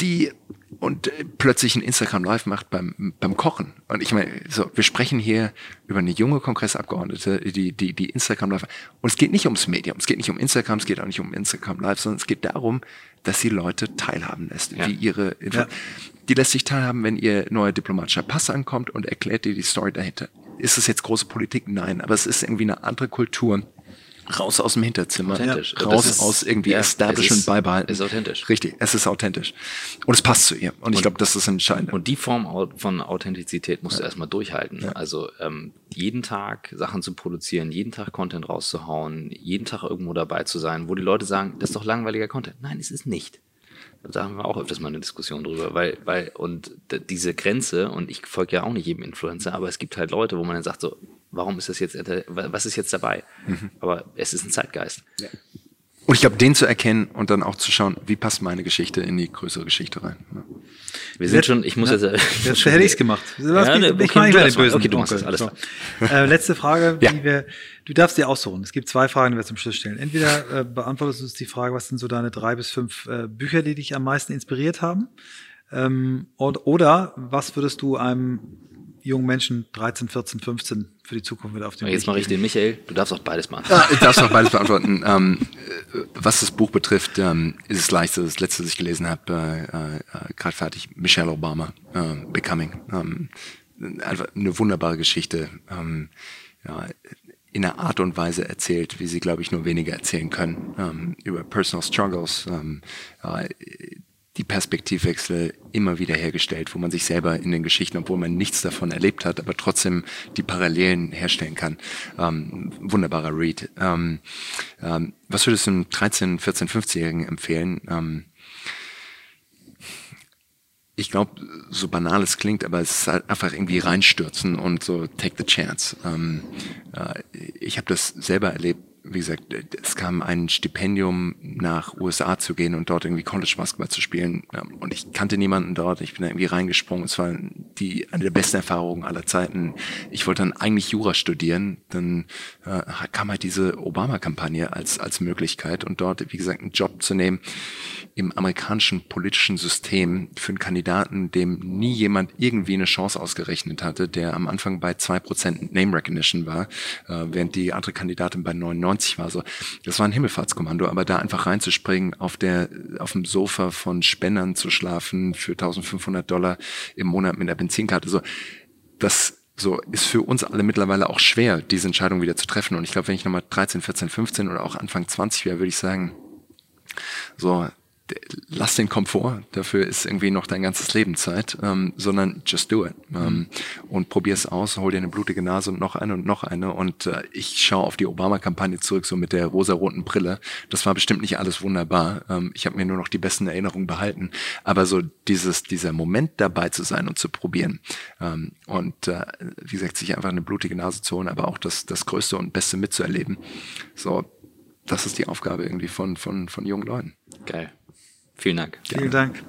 die und äh, plötzlich ein Instagram Live macht beim, beim Kochen. Und ich meine, so, wir sprechen hier über eine junge Kongressabgeordnete, die, die, die Instagram Live. Und es geht nicht ums Medium, es geht nicht um Instagram, es geht auch nicht um Instagram Live, sondern es geht darum, dass sie Leute teilhaben lässt, Ja. wie ihre, Info die lässt sich teilhaben, wenn ihr neuer diplomatischer Pass ankommt und erklärt dir die Story dahinter. Ist es jetzt große Politik? Nein, aber es ist irgendwie eine andere Kultur. Raus aus dem Hinterzimmer, Authentisch. raus Das ist- aus irgendwie ja, Establishment es ist- beibehalten. ist authentisch. Richtig, es ist authentisch. Und es passt zu ihr. Und ich glaube, das ist entscheidend. Und die Form von Authentizität musst du erstmal durchhalten. Also ähm, jeden Tag Sachen zu produzieren, jeden Tag Content rauszuhauen, jeden Tag irgendwo dabei zu sein, wo die Leute sagen, das ist doch langweiliger Content. Nein, es ist nicht. Da haben wir auch öfters mal eine Diskussion drüber, weil, weil, und diese Grenze, und ich folge ja auch nicht jedem Influencer, aber es gibt halt Leute, wo man dann sagt, so, warum ist das jetzt, was ist jetzt dabei? Aber es ist ein Zeitgeist. Und ich glaube, den zu erkennen und dann auch zu schauen, wie passt meine Geschichte in die größere Geschichte rein. Ja. Wir sind schon, ich muss jetzt. Jetzt hätte ich es gemacht. Ja, ne, ich okay, mach nicht du mehr machst den bösen Okay, du machst das, alles So. Äh, letzte Frage, <laughs> Ja. die wir, du darfst dir aussuchen. Es gibt zwei Fragen, die wir zum Schluss stellen. Entweder äh, beantwortest du uns die Frage, was sind so deine drei bis fünf äh, Bücher, die dich am meisten inspiriert haben? Ähm, oder was würdest du einem jungen Menschen 13, 14, 15 für die Zukunft wieder auf den Jetzt mache ich den Michael. Du darfst auch beides machen. Ja, ich darf auch beides beantworten. <laughs> ähm, äh, was das Buch betrifft, ähm, ist es leicht. Das letzte, was ich gelesen habe, äh, äh, gerade fertig, Michelle Obama, äh, Becoming. Ähm, einfach eine wunderbare Geschichte. Ähm, ja, in einer Art und Weise erzählt, wie sie, glaube ich, nur wenige erzählen können, ähm, über Personal Struggles, ähm, äh, die Perspektivwechsel immer wieder hergestellt, wo man sich selber in den Geschichten, obwohl man nichts davon erlebt hat, aber trotzdem die Parallelen herstellen kann. Ähm, wunderbarer Read. Ähm, ähm, was würdest du einem 13, 14, 15-Jährigen empfehlen? Ähm, ich glaube, so banal es klingt, aber es ist halt einfach irgendwie reinstürzen und so take the chance. Ähm, äh, ich habe das selber erlebt wie gesagt, es kam ein Stipendium nach USA zu gehen und dort irgendwie College Basketball zu spielen. Und ich kannte niemanden dort. Ich bin da irgendwie reingesprungen. Es war die, eine der besten Erfahrungen aller Zeiten. Ich wollte dann eigentlich Jura studieren. Dann äh, kam halt diese Obama-Kampagne als, als Möglichkeit und dort, wie gesagt, einen Job zu nehmen im amerikanischen politischen System für einen Kandidaten, dem nie jemand irgendwie eine Chance ausgerechnet hatte, der am Anfang bei zwei Prozent Name Recognition war, äh, während die andere Kandidatin bei 99 90 war so. Das war ein Himmelfahrtskommando, aber da einfach reinzuspringen, auf der, auf dem Sofa von Spendern zu schlafen für 1500 Dollar im Monat mit der Benzinkarte, so, das so ist für uns alle mittlerweile auch schwer, diese Entscheidung wieder zu treffen. Und ich glaube, wenn ich nochmal 13, 14, 15 oder auch Anfang 20 wäre, würde ich sagen, so, lass den Komfort, dafür ist irgendwie noch dein ganzes Leben Zeit, ähm, sondern just do it. Ähm, und probier es aus, hol dir eine blutige Nase und noch eine und noch eine. Und äh, ich schaue auf die Obama-Kampagne zurück, so mit der rosaroten Brille. Das war bestimmt nicht alles wunderbar. Ähm, ich habe mir nur noch die besten Erinnerungen behalten. Aber so dieses, dieser Moment dabei zu sein und zu probieren. Ähm, und äh, wie gesagt, sich einfach eine blutige Nase zu holen, aber auch das, das Größte und Beste mitzuerleben. So, das ist die Aufgabe irgendwie von, von, von jungen Leuten. Geil. Vielen Dank. Vielen Dank.